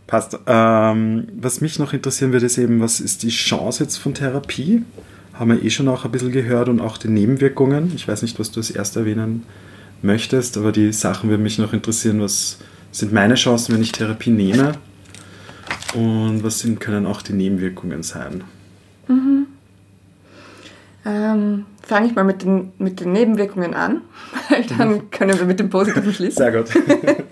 Passt. Ähm, was mich noch interessieren würde, ist eben, was ist die Chance jetzt von Therapie? Haben wir eh schon auch ein bisschen gehört und auch die Nebenwirkungen. Ich weiß nicht, was du als erst erwähnen möchtest, aber die Sachen würden mich noch interessieren. Was sind meine Chancen, wenn ich Therapie nehme? Und was sind, können auch die Nebenwirkungen sein? Mhm. Ähm, Fange ich mal mit den, mit den Nebenwirkungen an, weil dann können wir mit dem Positiven schließen. Sehr gut.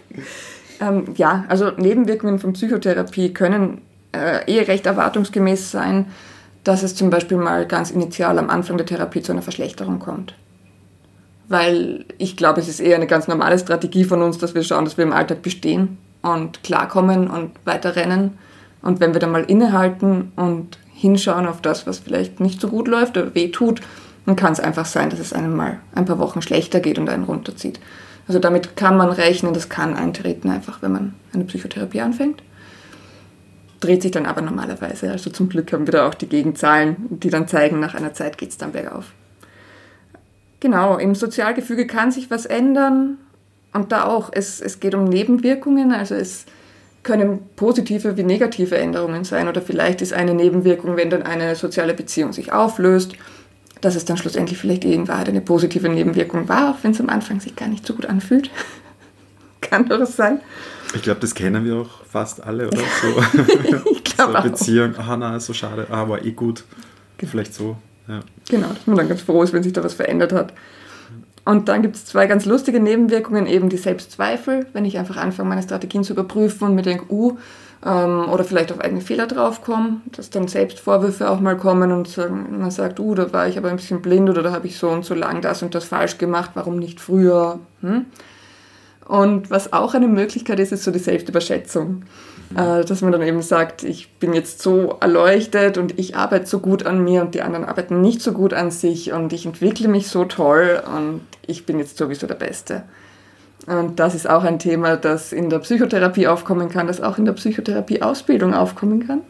ähm, ja, also Nebenwirkungen von Psychotherapie können äh, eh recht erwartungsgemäß sein, dass es zum Beispiel mal ganz initial am Anfang der Therapie zu einer Verschlechterung kommt. Weil ich glaube, es ist eher eine ganz normale Strategie von uns, dass wir schauen, dass wir im Alltag bestehen und klarkommen und weiter rennen. Und wenn wir dann mal innehalten und hinschauen auf das, was vielleicht nicht so gut läuft oder weh tut, dann kann es einfach sein, dass es einem mal ein paar Wochen schlechter geht und einen runterzieht. Also damit kann man rechnen, das kann eintreten einfach, wenn man eine Psychotherapie anfängt. Dreht sich dann aber normalerweise. Also zum Glück haben wir da auch die Gegenzahlen, die dann zeigen, nach einer Zeit geht es dann bergauf. Genau, im Sozialgefüge kann sich was ändern. Und da auch, es, es geht um Nebenwirkungen, also es können positive wie negative Änderungen sein oder vielleicht ist eine Nebenwirkung, wenn dann eine soziale Beziehung sich auflöst, dass es dann schlussendlich vielleicht eh in Wahrheit eine positive Nebenwirkung war, auch wenn es am Anfang sich gar nicht so gut anfühlt. Kann doch sein. Ich glaube, das kennen wir auch fast alle, oder? So, ich glaube so Beziehung, ah na, so schade, ah, war eh gut. Vielleicht so, ja. Genau, dass man dann ganz froh ist, wenn sich da was verändert hat. Und dann gibt es zwei ganz lustige Nebenwirkungen, eben die Selbstzweifel, wenn ich einfach anfange, meine Strategien zu überprüfen und mir denke, uh, ähm, oder vielleicht auf eigene Fehler draufkomme, dass dann Selbstvorwürfe auch mal kommen und sagen, man sagt, uh, da war ich aber ein bisschen blind oder da habe ich so und so lang das und das falsch gemacht, warum nicht früher? Hm? Und was auch eine Möglichkeit ist, ist so die Selbstüberschätzung. Äh, dass man dann eben sagt, ich bin jetzt so erleuchtet und ich arbeite so gut an mir und die anderen arbeiten nicht so gut an sich und ich entwickle mich so toll und ich bin jetzt sowieso der Beste. Und das ist auch ein Thema, das in der Psychotherapie aufkommen kann, das auch in der Psychotherapie-Ausbildung aufkommen kann.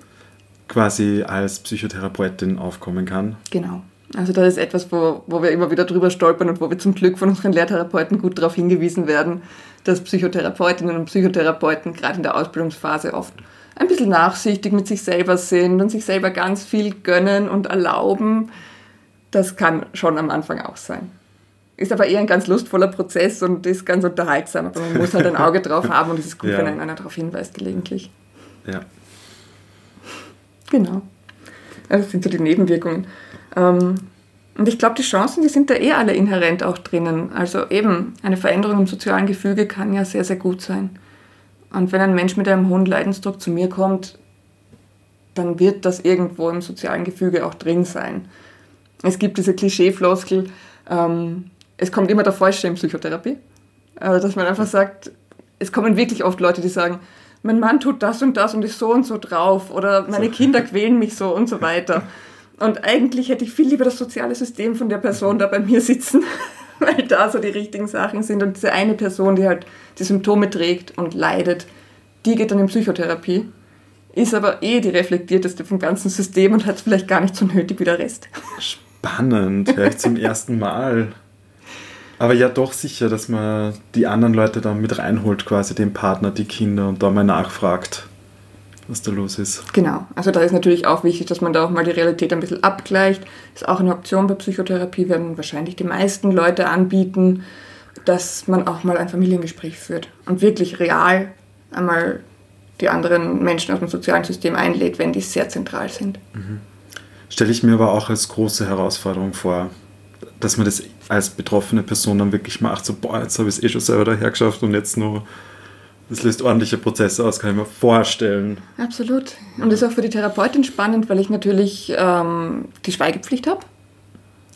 Quasi als Psychotherapeutin aufkommen kann. Genau. Also das ist etwas, wo, wo wir immer wieder drüber stolpern und wo wir zum Glück von unseren Lehrtherapeuten gut darauf hingewiesen werden, dass Psychotherapeutinnen und Psychotherapeuten gerade in der Ausbildungsphase oft ein bisschen nachsichtig mit sich selber sind und sich selber ganz viel gönnen und erlauben. Das kann schon am Anfang auch sein. Ist aber eher ein ganz lustvoller Prozess und ist ganz unterhaltsam. Aber man muss halt ein Auge drauf haben und es ist gut, ja. wenn einer darauf hinweist gelegentlich. Ja. Genau. Also das sind so die Nebenwirkungen. Ähm, und ich glaube, die Chancen, die sind da eh alle inhärent auch drinnen. Also eben, eine Veränderung im sozialen Gefüge kann ja sehr, sehr gut sein. Und wenn ein Mensch mit einem hohen Leidensdruck zu mir kommt, dann wird das irgendwo im sozialen Gefüge auch drin sein. Es gibt diese Klischee-Floskel, ähm, es kommt immer der Falsche in Psychotherapie. Also, dass man einfach sagt, es kommen wirklich oft Leute, die sagen, mein Mann tut das und das und ist so und so drauf oder meine Kinder quälen mich so und so weiter. Und eigentlich hätte ich viel lieber das soziale System von der Person da bei mir sitzen, weil da so die richtigen Sachen sind. Und diese eine Person, die halt die Symptome trägt und leidet, die geht dann in Psychotherapie, ist aber eh die reflektierteste vom ganzen System und hat es vielleicht gar nicht so nötig wie der Rest. Spannend, ich zum ersten Mal. Aber ja, doch sicher, dass man die anderen Leute dann mit reinholt, quasi den Partner, die Kinder und da mal nachfragt was da los ist. Genau, also da ist natürlich auch wichtig, dass man da auch mal die Realität ein bisschen abgleicht. Ist auch eine Option bei Psychotherapie, werden wahrscheinlich die meisten Leute anbieten, dass man auch mal ein Familiengespräch führt und wirklich real einmal die anderen Menschen aus dem sozialen System einlädt, wenn die sehr zentral sind. Mhm. Stelle ich mir aber auch als große Herausforderung vor, dass man das als betroffene Person dann wirklich macht, so, boah, jetzt habe ich es eh schon selber daher geschafft und jetzt nur das löst ordentliche Prozesse aus, kann ich mir vorstellen. Absolut. Und das ist auch für die Therapeutin spannend, weil ich natürlich ähm, die Schweigepflicht habe.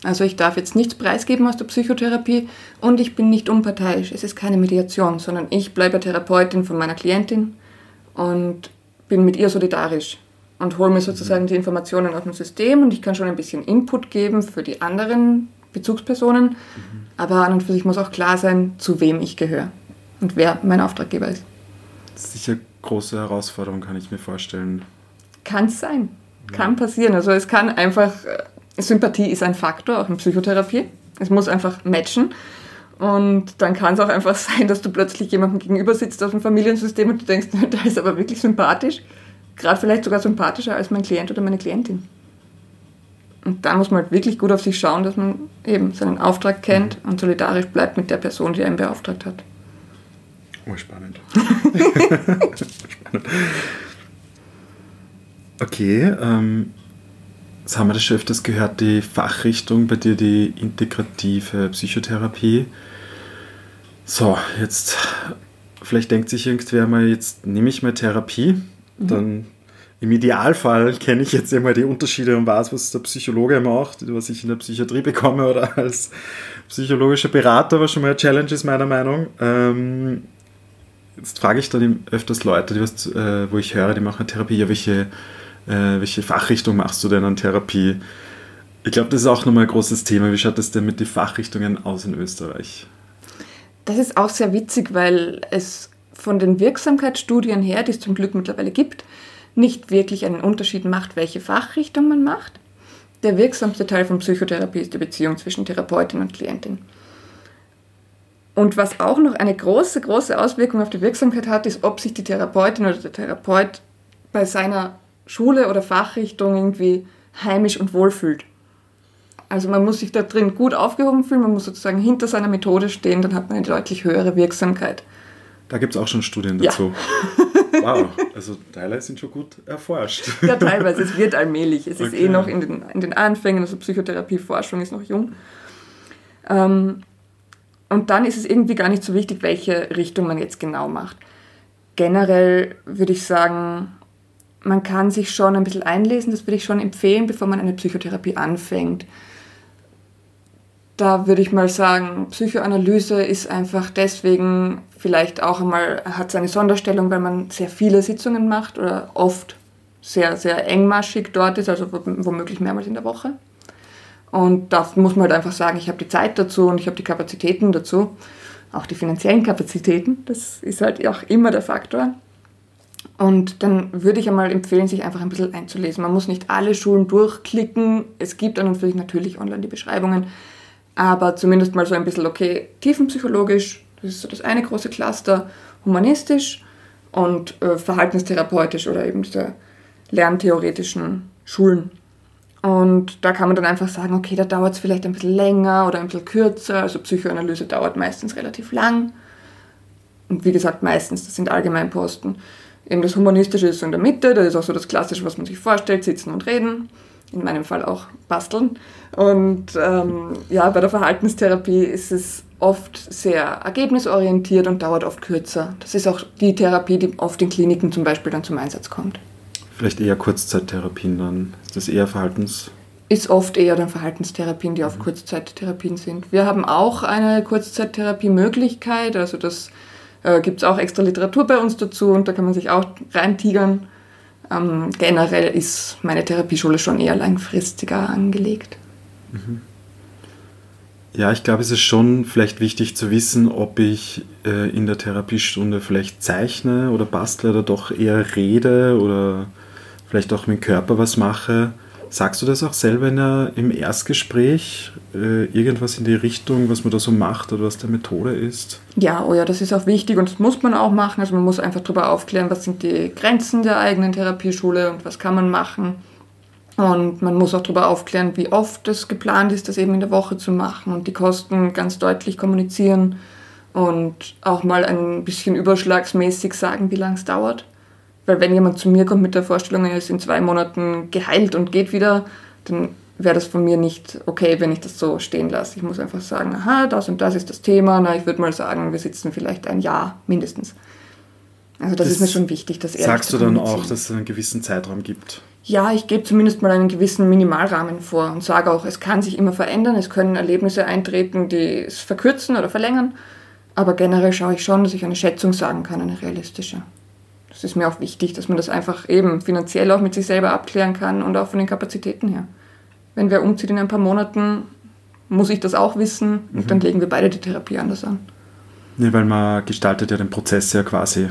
Also ich darf jetzt nichts preisgeben aus der Psychotherapie und ich bin nicht unparteiisch. Es ist keine Mediation, sondern ich bleibe Therapeutin von meiner Klientin und bin mit ihr solidarisch und hole mir sozusagen die Informationen aus dem System und ich kann schon ein bisschen Input geben für die anderen Bezugspersonen. Mhm. Aber an und für sich muss auch klar sein, zu wem ich gehöre und wer mein Auftraggeber ist. Sicher große Herausforderung, kann ich mir vorstellen. Kann es sein. Kann ja. passieren. Also es kann einfach, äh, Sympathie ist ein Faktor, auch in Psychotherapie. Es muss einfach matchen. Und dann kann es auch einfach sein, dass du plötzlich jemandem gegenüber sitzt aus dem Familiensystem und du denkst, der ist aber wirklich sympathisch. Gerade vielleicht sogar sympathischer als mein Klient oder meine Klientin. Und da muss man halt wirklich gut auf sich schauen, dass man eben seinen Auftrag kennt und solidarisch bleibt mit der Person, die einen beauftragt hat. Oh, spannend. spannend. Okay, ähm, Jetzt haben wir das schon öfters gehört, die Fachrichtung bei dir, die integrative Psychotherapie. So, jetzt, vielleicht denkt sich irgendwer mal, jetzt nehme ich mal Therapie, mhm. dann im Idealfall kenne ich jetzt immer die Unterschiede und weiß, was der Psychologe macht, was ich in der Psychiatrie bekomme oder als psychologischer Berater, was schon mal eine Challenge ist, meiner Meinung. Ähm, jetzt frage ich dann öfters Leute, die was, äh, wo ich höre, die machen Therapie, ja, welche, äh, welche Fachrichtung machst du denn an Therapie? Ich glaube, das ist auch nochmal ein großes Thema. Wie schaut das denn mit den Fachrichtungen aus in Österreich? Das ist auch sehr witzig, weil es von den Wirksamkeitsstudien her, die es zum Glück mittlerweile gibt, nicht wirklich einen Unterschied macht, welche Fachrichtung man macht. Der wirksamste Teil von Psychotherapie ist die Beziehung zwischen Therapeutin und Klientin. Und was auch noch eine große, große Auswirkung auf die Wirksamkeit hat, ist, ob sich die Therapeutin oder der Therapeut bei seiner Schule oder Fachrichtung irgendwie heimisch und wohl fühlt. Also man muss sich da drin gut aufgehoben fühlen, man muss sozusagen hinter seiner Methode stehen, dann hat man eine deutlich höhere Wirksamkeit. Da gibt es auch schon Studien dazu. Ja. wow, also Teile sind schon gut erforscht. Ja, teilweise. Es wird allmählich. Es okay. ist eh noch in den, in den Anfängen, also Psychotherapieforschung ist noch jung. Ähm, und dann ist es irgendwie gar nicht so wichtig, welche Richtung man jetzt genau macht. Generell würde ich sagen, man kann sich schon ein bisschen einlesen, das würde ich schon empfehlen, bevor man eine Psychotherapie anfängt da würde ich mal sagen, Psychoanalyse ist einfach deswegen vielleicht auch einmal, hat seine Sonderstellung, weil man sehr viele Sitzungen macht oder oft sehr, sehr engmaschig dort ist, also womöglich mehrmals in der Woche. Und da muss man halt einfach sagen, ich habe die Zeit dazu und ich habe die Kapazitäten dazu, auch die finanziellen Kapazitäten, das ist halt auch immer der Faktor. Und dann würde ich einmal empfehlen, sich einfach ein bisschen einzulesen. Man muss nicht alle Schulen durchklicken. Es gibt dann natürlich online die Beschreibungen aber zumindest mal so ein bisschen, okay, tiefenpsychologisch, das ist so das eine große Cluster, humanistisch und äh, verhaltenstherapeutisch oder eben diese lerntheoretischen Schulen. Und da kann man dann einfach sagen, okay, da dauert es vielleicht ein bisschen länger oder ein bisschen kürzer. Also Psychoanalyse dauert meistens relativ lang. Und wie gesagt, meistens, das sind Allgemeinposten. Eben das Humanistische ist so in der Mitte, das ist auch so das Klassische, was man sich vorstellt, sitzen und reden in meinem Fall auch basteln. Und ähm, ja, bei der Verhaltenstherapie ist es oft sehr ergebnisorientiert und dauert oft kürzer. Das ist auch die Therapie, die oft in Kliniken zum Beispiel dann zum Einsatz kommt. Vielleicht eher Kurzzeittherapien dann. Ist das eher Verhaltens? Ist oft eher dann Verhaltenstherapien, die auf mhm. Kurzzeittherapien sind. Wir haben auch eine Kurzzeittherapie-Möglichkeit, also das äh, gibt es auch extra Literatur bei uns dazu und da kann man sich auch reintigern. Ähm, generell ist meine Therapieschule schon eher langfristiger angelegt. Mhm. Ja, ich glaube, es ist schon vielleicht wichtig zu wissen, ob ich äh, in der Therapiestunde vielleicht zeichne oder bastle oder doch eher rede oder vielleicht auch mit dem Körper was mache. Sagst du das auch selber der, im Erstgespräch? Äh, irgendwas in die Richtung, was man da so macht oder was der Methode ist? Ja, oh ja, das ist auch wichtig und das muss man auch machen. Also man muss einfach darüber aufklären, was sind die Grenzen der eigenen Therapieschule und was kann man machen. Und man muss auch darüber aufklären, wie oft es geplant ist, das eben in der Woche zu machen und die Kosten ganz deutlich kommunizieren und auch mal ein bisschen überschlagsmäßig sagen, wie lange es dauert. Weil wenn jemand zu mir kommt mit der Vorstellung, er ist in zwei Monaten geheilt und geht wieder, dann wäre das von mir nicht okay, wenn ich das so stehen lasse. Ich muss einfach sagen, aha, das und das ist das Thema. Na, ich würde mal sagen, wir sitzen vielleicht ein Jahr mindestens. Also das, das ist mir schon wichtig, dass er. Sagst du dann auch, dass es einen gewissen Zeitraum gibt? Ja, ich gebe zumindest mal einen gewissen Minimalrahmen vor und sage auch, es kann sich immer verändern, es können Erlebnisse eintreten, die es verkürzen oder verlängern. Aber generell schaue ich schon, dass ich eine Schätzung sagen kann, eine realistische das ist mir auch wichtig, dass man das einfach eben finanziell auch mit sich selber abklären kann und auch von den Kapazitäten her. Wenn wer umzieht in ein paar Monaten, muss ich das auch wissen und mhm. dann legen wir beide die Therapie anders an. Nee, weil man gestaltet ja den Prozess ja quasi.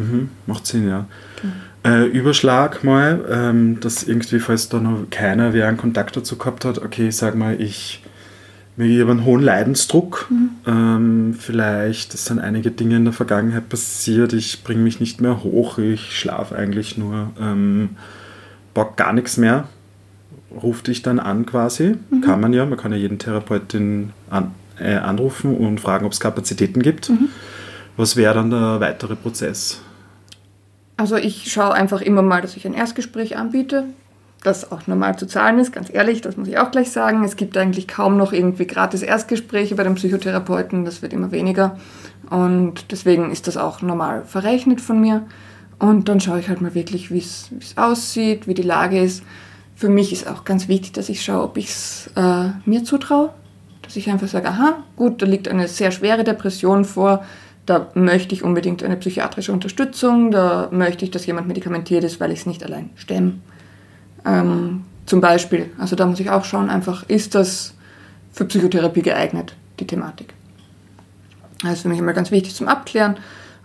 Mhm, macht Sinn, ja. Okay. Äh, Überschlag mal, ähm, dass irgendwie, falls da noch keiner wer einen Kontakt dazu gehabt hat, okay, sag mal, ich ich habe einen hohen Leidensdruck. Mhm. Ähm, vielleicht sind einige Dinge in der Vergangenheit passiert. Ich bringe mich nicht mehr hoch. Ich schlafe eigentlich nur. Ähm, bock gar nichts mehr. Ruft dich dann an quasi. Mhm. Kann man ja. Man kann ja jeden Therapeutin an, äh, anrufen und fragen, ob es Kapazitäten gibt. Mhm. Was wäre dann der weitere Prozess? Also ich schaue einfach immer mal, dass ich ein Erstgespräch anbiete das auch normal zu zahlen ist, ganz ehrlich, das muss ich auch gleich sagen. Es gibt eigentlich kaum noch irgendwie gratis Erstgespräche bei den Psychotherapeuten, das wird immer weniger. Und deswegen ist das auch normal verrechnet von mir. Und dann schaue ich halt mal wirklich, wie es aussieht, wie die Lage ist. Für mich ist auch ganz wichtig, dass ich schaue, ob ich es äh, mir zutraue. Dass ich einfach sage, aha, gut, da liegt eine sehr schwere Depression vor, da möchte ich unbedingt eine psychiatrische Unterstützung, da möchte ich, dass jemand medikamentiert ist, weil ich es nicht allein stemme. Ähm, zum Beispiel, also da muss ich auch schauen, einfach, ist das für Psychotherapie geeignet, die Thematik. Das ist für mich immer ganz wichtig zum Abklären.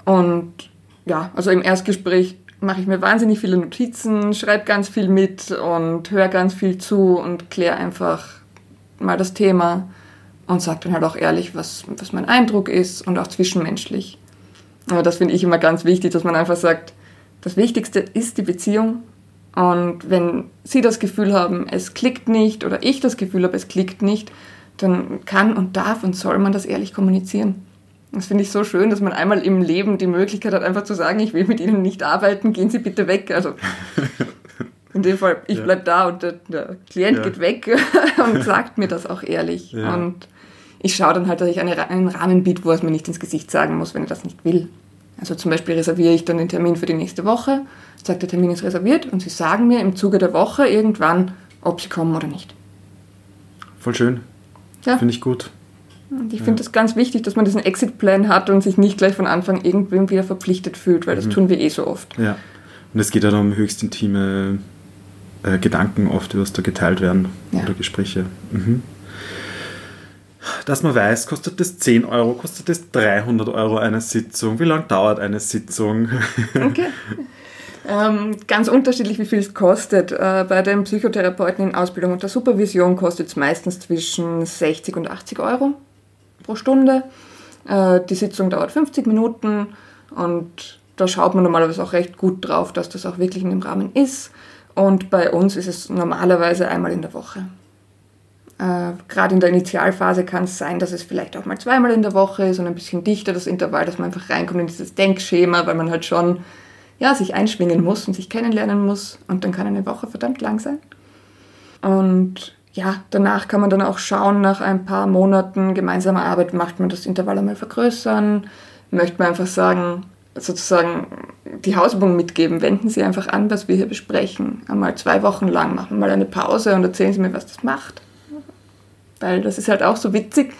Und ja, also im Erstgespräch mache ich mir wahnsinnig viele Notizen, schreibe ganz viel mit und höre ganz viel zu und kläre einfach mal das Thema und sage dann halt auch ehrlich, was, was mein Eindruck ist und auch zwischenmenschlich. Aber das finde ich immer ganz wichtig, dass man einfach sagt, das Wichtigste ist die Beziehung. Und wenn Sie das Gefühl haben, es klickt nicht oder ich das Gefühl habe, es klickt nicht, dann kann und darf und soll man das ehrlich kommunizieren. Das finde ich so schön, dass man einmal im Leben die Möglichkeit hat, einfach zu sagen, ich will mit Ihnen nicht arbeiten, gehen Sie bitte weg. Also in dem Fall, ich ja. bleibe da und der, der Klient ja. geht weg und sagt mir das auch ehrlich. Ja. Und ich schaue dann halt, dass ich einen Rahmen biete, wo es mir nicht ins Gesicht sagen muss, wenn er das nicht will. Also zum Beispiel reserviere ich dann den Termin für die nächste Woche, sage, der Termin ist reserviert und sie sagen mir im Zuge der Woche irgendwann, ob sie kommen oder nicht. Voll schön. Ja. Finde ich gut. Und ich ja. finde es ganz wichtig, dass man diesen Exit-Plan hat und sich nicht gleich von Anfang irgendwem wieder verpflichtet fühlt, weil das mhm. tun wir eh so oft. Ja. Und es geht ja um höchst intime äh, Gedanken oft, die da geteilt werden ja. oder Gespräche. Mhm dass man weiß, kostet das 10 Euro, kostet das 300 Euro eine Sitzung, wie lange dauert eine Sitzung? Okay. Ähm, ganz unterschiedlich, wie viel es kostet. Äh, bei den Psychotherapeuten in Ausbildung und der Supervision kostet es meistens zwischen 60 und 80 Euro pro Stunde. Äh, die Sitzung dauert 50 Minuten und da schaut man normalerweise auch recht gut drauf, dass das auch wirklich in dem Rahmen ist. Und bei uns ist es normalerweise einmal in der Woche. Äh, Gerade in der Initialphase kann es sein, dass es vielleicht auch mal zweimal in der Woche ist und ein bisschen dichter das Intervall, dass man einfach reinkommt in dieses Denkschema, weil man halt schon ja, sich einschwingen muss und sich kennenlernen muss und dann kann eine Woche verdammt lang sein. Und ja, danach kann man dann auch schauen, nach ein paar Monaten gemeinsamer Arbeit, macht man das Intervall einmal vergrößern, möchte man einfach sagen, sozusagen die Hausübung mitgeben, wenden Sie einfach an, was wir hier besprechen. Einmal zwei Wochen lang machen wir mal eine Pause und erzählen Sie mir, was das macht. Weil das ist halt auch so witzig,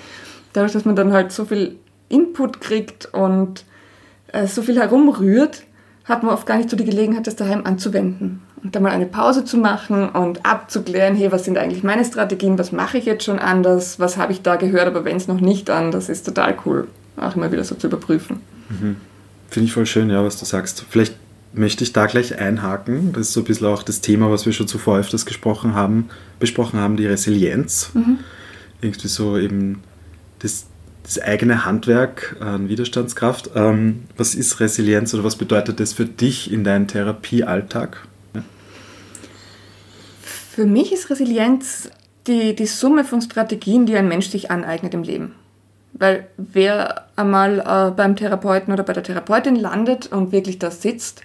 dadurch, dass man dann halt so viel Input kriegt und äh, so viel herumrührt, hat man oft gar nicht so die Gelegenheit, das daheim anzuwenden. Und dann mal eine Pause zu machen und abzuklären, hey, was sind eigentlich meine Strategien, was mache ich jetzt schon anders, was habe ich da gehört, aber wenn es noch nicht anders ist, total cool, auch immer wieder so zu überprüfen. Mhm. Finde ich voll schön, ja, was du sagst. Vielleicht möchte ich da gleich einhaken. Das ist so ein bisschen auch das Thema, was wir schon zuvor öfters gesprochen haben, besprochen haben, die Resilienz. Mhm irgendwie so eben das, das eigene Handwerk an Widerstandskraft. Ähm, was ist Resilienz oder was bedeutet das für dich in deinem Therapiealltag? Ja. Für mich ist Resilienz die, die Summe von Strategien, die ein Mensch sich aneignet im Leben. Weil wer einmal äh, beim Therapeuten oder bei der Therapeutin landet und wirklich da sitzt,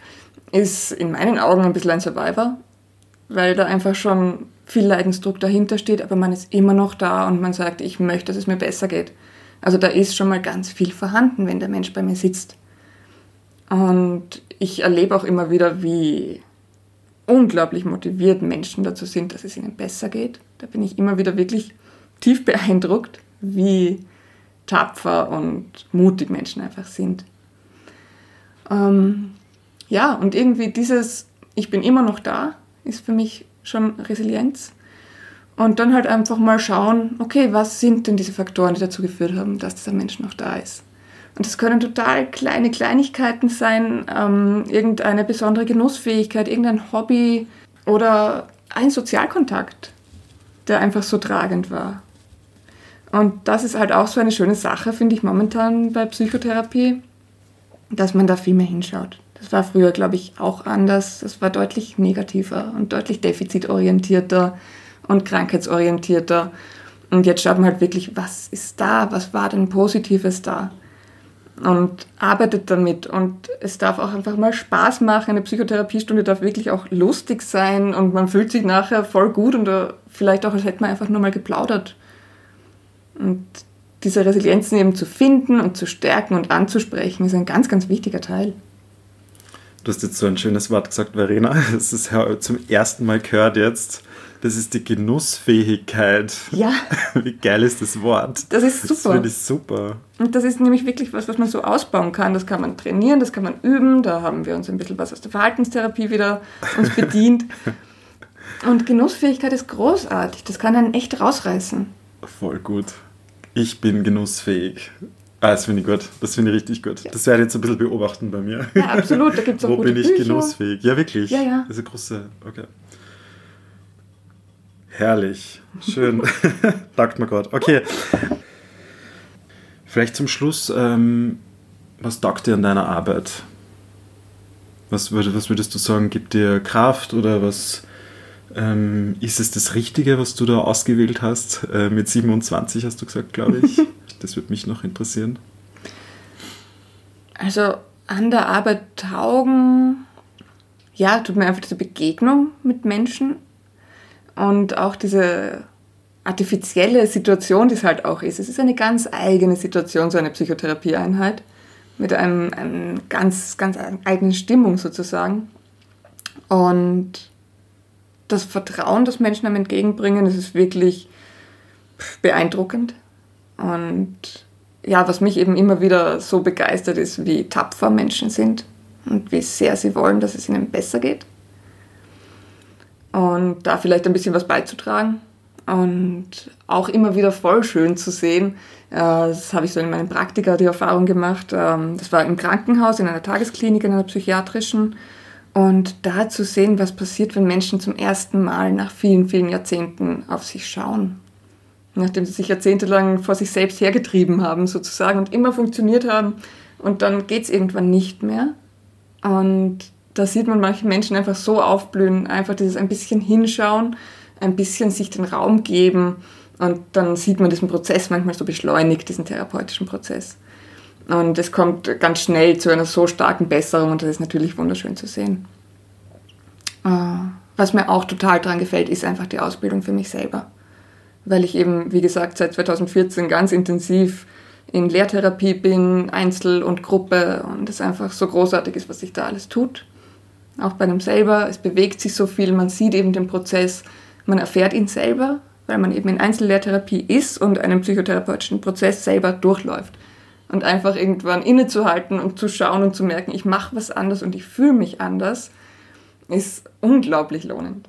ist in meinen Augen ein bisschen ein Survivor, weil da einfach schon viel Leidensdruck dahinter steht, aber man ist immer noch da und man sagt, ich möchte, dass es mir besser geht. Also da ist schon mal ganz viel vorhanden, wenn der Mensch bei mir sitzt. Und ich erlebe auch immer wieder, wie unglaublich motiviert Menschen dazu sind, dass es ihnen besser geht. Da bin ich immer wieder wirklich tief beeindruckt, wie tapfer und mutig Menschen einfach sind. Ähm, ja, und irgendwie dieses Ich bin immer noch da ist für mich schon Resilienz. Und dann halt einfach mal schauen, okay, was sind denn diese Faktoren, die dazu geführt haben, dass dieser Mensch noch da ist. Und das können total kleine Kleinigkeiten sein, ähm, irgendeine besondere Genussfähigkeit, irgendein Hobby oder ein Sozialkontakt, der einfach so tragend war. Und das ist halt auch so eine schöne Sache, finde ich momentan bei Psychotherapie, dass man da viel mehr hinschaut. Das war früher, glaube ich, auch anders. Das war deutlich negativer und deutlich defizitorientierter und krankheitsorientierter. Und jetzt schaut man halt wirklich, was ist da, was war denn Positives da. und arbeitet damit. Und es darf auch einfach mal Spaß machen. Eine Psychotherapiestunde darf wirklich auch lustig sein und man fühlt sich nachher voll gut und äh, vielleicht auch, als hätte man einfach nur mal geplaudert. Und diese Resilienzen eben zu finden und zu stärken und anzusprechen, ist ein ganz, ganz wichtiger Teil. Du hast jetzt so ein schönes Wort gesagt, Verena. Das ist zum ersten Mal gehört jetzt. Das ist die Genussfähigkeit. Ja. Wie geil ist das Wort? Das ist super. Das finde ich super. Und das ist nämlich wirklich was, was man so ausbauen kann. Das kann man trainieren, das kann man üben. Da haben wir uns ein bisschen was aus der Verhaltenstherapie wieder uns bedient. Und Genussfähigkeit ist großartig. Das kann einen echt rausreißen. Voll gut. Ich bin genussfähig. Ah, das finde ich gut. Das finde ich richtig gut. Ja. Das werde ich jetzt ein bisschen beobachten bei mir. Ja, absolut. Da gibt es auch Wo gute bin ich Bücher. genussfähig? Ja, wirklich. Ja, ja. Das ist eine große. Okay. Herrlich. Schön. Taugt mir gerade. Okay. Vielleicht zum Schluss, ähm, was taugt dir an deiner Arbeit? Was, würd, was würdest du sagen, gibt dir Kraft oder was ähm, ist es das Richtige, was du da ausgewählt hast? Äh, mit 27 hast du gesagt, glaube ich. das würde mich noch interessieren. Also an der Arbeit taugen, ja, tut mir einfach diese Begegnung mit Menschen und auch diese artifizielle Situation, die es halt auch ist. Es ist eine ganz eigene Situation, so eine Psychotherapieeinheit mit einem, einem ganz, ganz eigenen Stimmung sozusagen. Und das Vertrauen, das Menschen einem entgegenbringen, das ist wirklich beeindruckend. Und ja, was mich eben immer wieder so begeistert ist, wie tapfer Menschen sind und wie sehr sie wollen, dass es ihnen besser geht. Und da vielleicht ein bisschen was beizutragen. Und auch immer wieder voll schön zu sehen. Äh, das habe ich so in meinem Praktika die Erfahrung gemacht. Ähm, das war im Krankenhaus, in einer Tagesklinik, in einer psychiatrischen. Und da zu sehen, was passiert, wenn Menschen zum ersten Mal nach vielen, vielen Jahrzehnten auf sich schauen. Nachdem sie sich jahrzehntelang vor sich selbst hergetrieben haben, sozusagen, und immer funktioniert haben. Und dann geht es irgendwann nicht mehr. Und da sieht man manche Menschen einfach so aufblühen, einfach dieses ein bisschen hinschauen, ein bisschen sich den Raum geben. Und dann sieht man diesen Prozess manchmal so beschleunigt, diesen therapeutischen Prozess. Und es kommt ganz schnell zu einer so starken Besserung und das ist natürlich wunderschön zu sehen. Äh, was mir auch total daran gefällt, ist einfach die Ausbildung für mich selber. Weil ich eben, wie gesagt, seit 2014 ganz intensiv in Lehrtherapie bin, Einzel und Gruppe und es einfach so großartig ist, was sich da alles tut. Auch bei einem selber, es bewegt sich so viel, man sieht eben den Prozess, man erfährt ihn selber, weil man eben in Einzellehrtherapie ist und einen psychotherapeutischen Prozess selber durchläuft und einfach irgendwann innezuhalten und zu schauen und zu merken, ich mache was anders und ich fühle mich anders, ist unglaublich lohnend.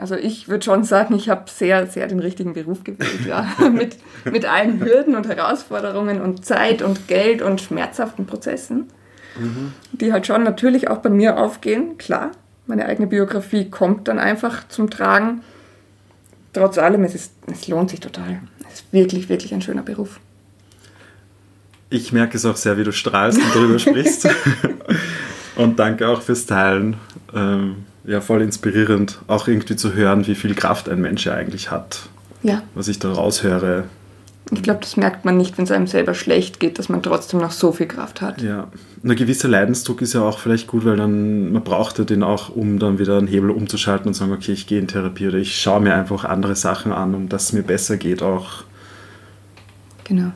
Also ich würde schon sagen, ich habe sehr, sehr den richtigen Beruf gewählt, ja. mit, mit allen Hürden und Herausforderungen und Zeit und Geld und schmerzhaften Prozessen, mhm. die halt schon natürlich auch bei mir aufgehen, klar. Meine eigene Biografie kommt dann einfach zum Tragen. Trotz allem, es, ist, es lohnt sich total. Es ist wirklich, wirklich ein schöner Beruf. Ich merke es auch sehr, wie du strahlst und darüber sprichst. und danke auch fürs Teilen. Ähm, ja, voll inspirierend, auch irgendwie zu hören, wie viel Kraft ein Mensch eigentlich hat. Ja. Was ich da raushöre. Ich glaube, das merkt man nicht, wenn es einem selber schlecht geht, dass man trotzdem noch so viel Kraft hat. Ja, ein gewisser Leidensdruck ist ja auch vielleicht gut, weil dann man braucht ja den auch, um dann wieder einen Hebel umzuschalten und sagen, okay, ich gehe in Therapie oder ich schaue mir einfach andere Sachen an, um dass es mir besser geht auch. Genau.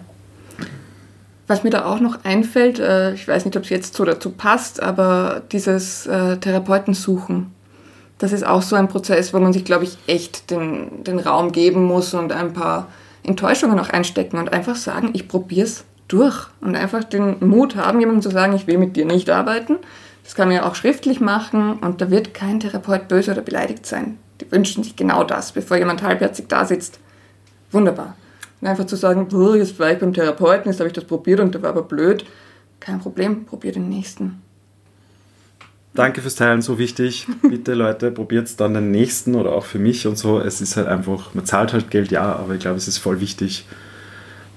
Was mir da auch noch einfällt, äh, ich weiß nicht, ob es jetzt so dazu passt, aber dieses äh, Therapeuten suchen, das ist auch so ein Prozess, wo man sich, glaube ich, echt den, den Raum geben muss und ein paar Enttäuschungen auch einstecken und einfach sagen, ich probiere es durch und einfach den Mut haben, jemandem zu sagen, ich will mit dir nicht arbeiten. Das kann man ja auch schriftlich machen und da wird kein Therapeut böse oder beleidigt sein. Die wünschen sich genau das, bevor jemand halbherzig da sitzt. Wunderbar. Und einfach zu sagen, jetzt war ich beim Therapeuten, jetzt habe ich das probiert und der war aber blöd. Kein Problem, probier den nächsten. Danke fürs Teilen, so wichtig. Bitte Leute, probiert es dann den nächsten oder auch für mich und so. Es ist halt einfach, man zahlt halt Geld, ja, aber ich glaube, es ist voll wichtig.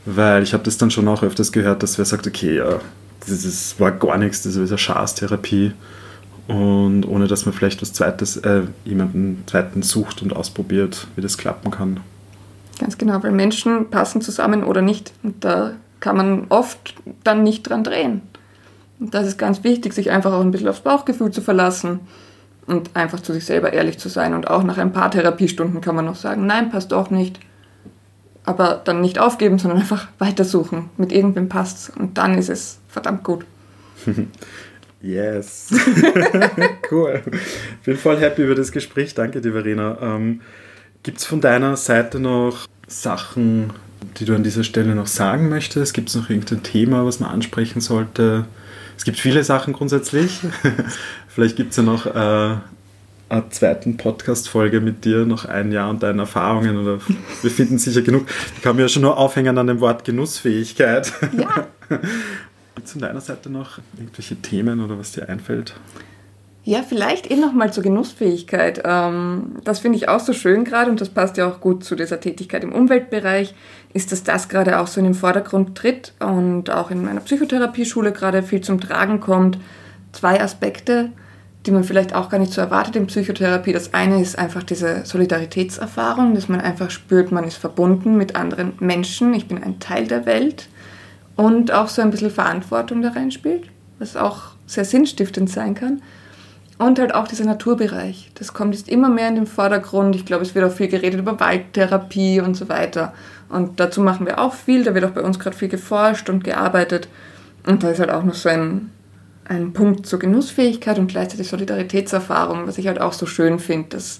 Weil ich habe das dann schon auch öfters gehört, dass wer sagt, okay, ja, das ist, war gar nichts, das ist eine Schaßtherapie. Und ohne dass man vielleicht was Zweites, äh, jemanden Zweiten sucht und ausprobiert, wie das klappen kann. Ganz genau, weil Menschen passen zusammen oder nicht. Und da kann man oft dann nicht dran drehen. Und das ist ganz wichtig, sich einfach auch ein bisschen aufs Bauchgefühl zu verlassen und einfach zu sich selber ehrlich zu sein. Und auch nach ein paar Therapiestunden kann man noch sagen, nein, passt doch nicht. Aber dann nicht aufgeben, sondern einfach weitersuchen. Mit irgendwem passt Und dann ist es verdammt gut. Yes. cool. Bin voll happy über das Gespräch. Danke dir, Verena. Ähm, Gibt es von deiner Seite noch Sachen, die du an dieser Stelle noch sagen möchtest? Gibt es noch irgendein Thema, was man ansprechen sollte? Es gibt viele Sachen grundsätzlich. Vielleicht gibt es ja noch äh, eine zweiten Podcast-Folge mit dir, noch ein Jahr und deinen Erfahrungen. Oder wir finden sicher genug. Ich kann mir ja schon nur aufhängen an dem Wort Genussfähigkeit. Ja. Gibt es von deiner Seite noch irgendwelche Themen oder was dir einfällt? Ja, vielleicht eh nochmal zur Genussfähigkeit. Ähm, das finde ich auch so schön gerade und das passt ja auch gut zu dieser Tätigkeit im Umweltbereich, ist, dass das gerade auch so in den Vordergrund tritt und auch in meiner Psychotherapieschule gerade viel zum Tragen kommt. Zwei Aspekte, die man vielleicht auch gar nicht so erwartet in Psychotherapie. Das eine ist einfach diese Solidaritätserfahrung, dass man einfach spürt, man ist verbunden mit anderen Menschen, ich bin ein Teil der Welt und auch so ein bisschen Verantwortung da reinspielt, was auch sehr sinnstiftend sein kann. Und halt auch dieser Naturbereich. Das kommt jetzt immer mehr in den Vordergrund. Ich glaube, es wird auch viel geredet über Waldtherapie und so weiter. Und dazu machen wir auch viel. Da wird auch bei uns gerade viel geforscht und gearbeitet. Und da ist halt auch noch so ein, ein Punkt zur Genussfähigkeit und gleichzeitig Solidaritätserfahrung, was ich halt auch so schön finde, dass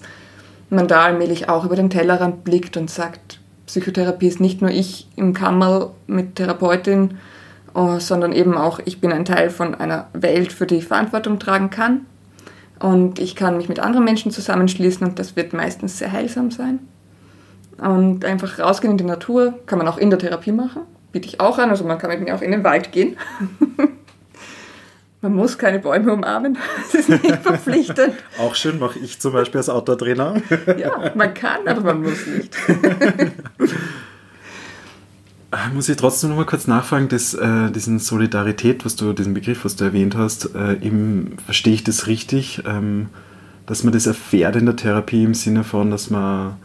man da allmählich auch über den Tellerrand blickt und sagt, Psychotherapie ist nicht nur ich im Kammer mit Therapeutin, äh, sondern eben auch ich bin ein Teil von einer Welt, für die ich Verantwortung tragen kann und ich kann mich mit anderen Menschen zusammenschließen und das wird meistens sehr heilsam sein. Und einfach rausgehen in die Natur kann man auch in der Therapie machen, biete ich auch an. Also man kann mit mir auch in den Wald gehen. man muss keine Bäume umarmen, das ist nicht verpflichtend. auch schön, mache ich zum Beispiel als Outdoor-Trainer. ja, man kann, aber man muss nicht. Äh, muss ich trotzdem noch mal kurz nachfragen, dass, äh, diesen Solidarität, was du, diesen Begriff, was du erwähnt hast, äh, eben, verstehe ich das richtig, ähm, dass man das erfährt in der Therapie im Sinne von, dass man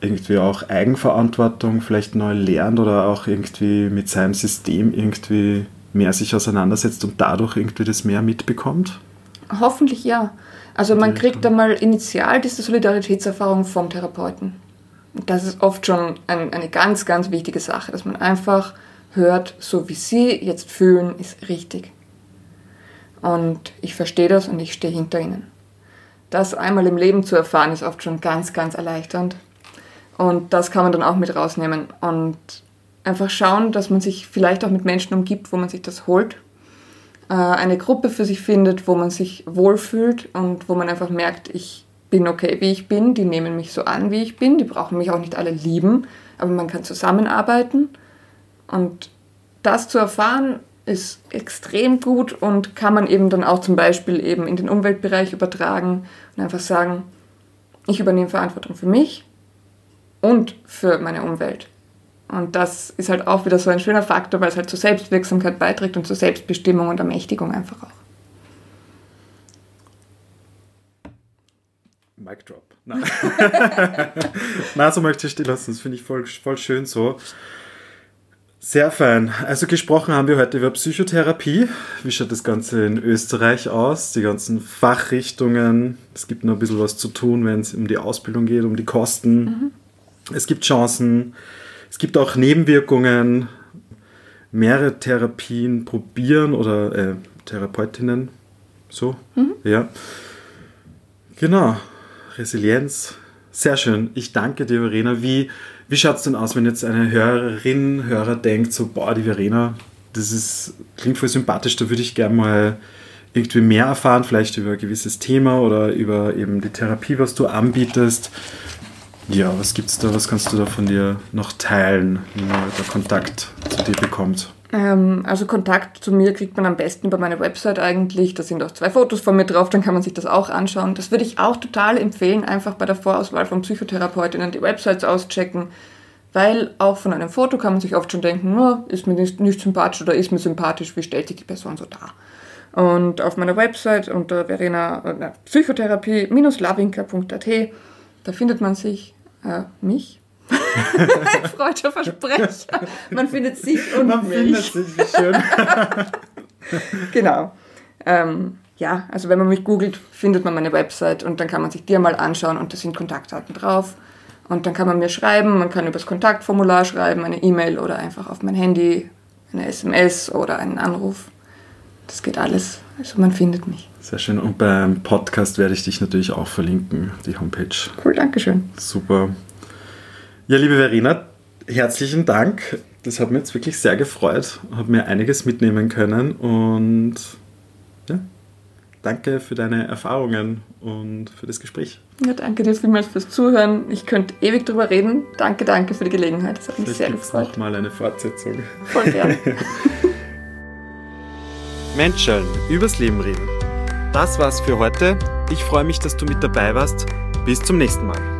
irgendwie auch Eigenverantwortung vielleicht neu lernt oder auch irgendwie mit seinem System irgendwie mehr sich auseinandersetzt und dadurch irgendwie das mehr mitbekommt? Hoffentlich ja. Also man kriegt einmal initial diese Solidaritätserfahrung vom Therapeuten das ist oft schon ein, eine ganz, ganz wichtige Sache, dass man einfach hört, so wie Sie jetzt fühlen, ist richtig. Und ich verstehe das und ich stehe hinter Ihnen. Das einmal im Leben zu erfahren, ist oft schon ganz, ganz erleichternd. Und das kann man dann auch mit rausnehmen und einfach schauen, dass man sich vielleicht auch mit Menschen umgibt, wo man sich das holt. Äh, eine Gruppe für sich findet, wo man sich wohlfühlt und wo man einfach merkt, ich bin okay, wie ich bin, die nehmen mich so an, wie ich bin, die brauchen mich auch nicht alle lieben, aber man kann zusammenarbeiten. Und das zu erfahren ist extrem gut und kann man eben dann auch zum Beispiel eben in den Umweltbereich übertragen und einfach sagen, ich übernehme Verantwortung für mich und für meine Umwelt. Und das ist halt auch wieder so ein schöner Faktor, weil es halt zur Selbstwirksamkeit beiträgt und zur Selbstbestimmung und Ermächtigung einfach auch. Mic Drop. Nein. Na, so möchte ich die lassen. Das finde ich voll, voll schön so. Sehr fein. Also gesprochen haben wir heute über Psychotherapie. Wie schaut das Ganze in Österreich aus? Die ganzen Fachrichtungen. Es gibt noch ein bisschen was zu tun, wenn es um die Ausbildung geht, um die Kosten. Mhm. Es gibt Chancen. Es gibt auch Nebenwirkungen. Mehrere Therapien probieren oder äh, Therapeutinnen. So, mhm. ja. Genau. Resilienz. Sehr schön. Ich danke dir, Verena. Wie, wie schaut es denn aus, wenn jetzt eine Hörerin, Hörer denkt, so, boah, die Verena, das ist, klingt voll sympathisch, da würde ich gerne mal irgendwie mehr erfahren, vielleicht über ein gewisses Thema oder über eben die Therapie, was du anbietest. Ja, was gibt's da, was kannst du da von dir noch teilen, wie man da Kontakt zu dir bekommt? Ähm, also Kontakt zu mir kriegt man am besten über meine Website eigentlich. Da sind auch zwei Fotos von mir drauf, dann kann man sich das auch anschauen. Das würde ich auch total empfehlen, einfach bei der Vorauswahl von Psychotherapeutinnen die Websites auschecken. Weil auch von einem Foto kann man sich oft schon denken, oh, ist mir nicht, nicht sympathisch oder ist mir sympathisch, wie stellt sich die Person so dar? Und auf meiner Website unter Verena Psychotherapie-lavinka.at, da findet man sich, äh, mich. Freudscher Versprecher. Man findet sich und Man mich. findet sich, wie schön. Genau. Ähm, ja, also wenn man mich googelt, findet man meine Website und dann kann man sich die mal anschauen und da sind Kontaktdaten drauf. Und dann kann man mir schreiben, man kann übers Kontaktformular schreiben, eine E-Mail oder einfach auf mein Handy eine SMS oder einen Anruf. Das geht alles. Also man findet mich. Sehr schön. Und beim Podcast werde ich dich natürlich auch verlinken, die Homepage. Cool, Dankeschön. Super. Ja, liebe Verena, herzlichen Dank. Das hat mich jetzt wirklich sehr gefreut. Habe mir einiges mitnehmen können und ja, danke für deine Erfahrungen und für das Gespräch. Ja, danke dir vielmals fürs Zuhören. Ich könnte ewig drüber reden. Danke, danke für die Gelegenheit. Das hat mich Vielleicht sehr gefreut. nochmal eine Fortsetzung. Voll gern. Menschen übers Leben reden. Das war's für heute. Ich freue mich, dass du mit dabei warst. Bis zum nächsten Mal.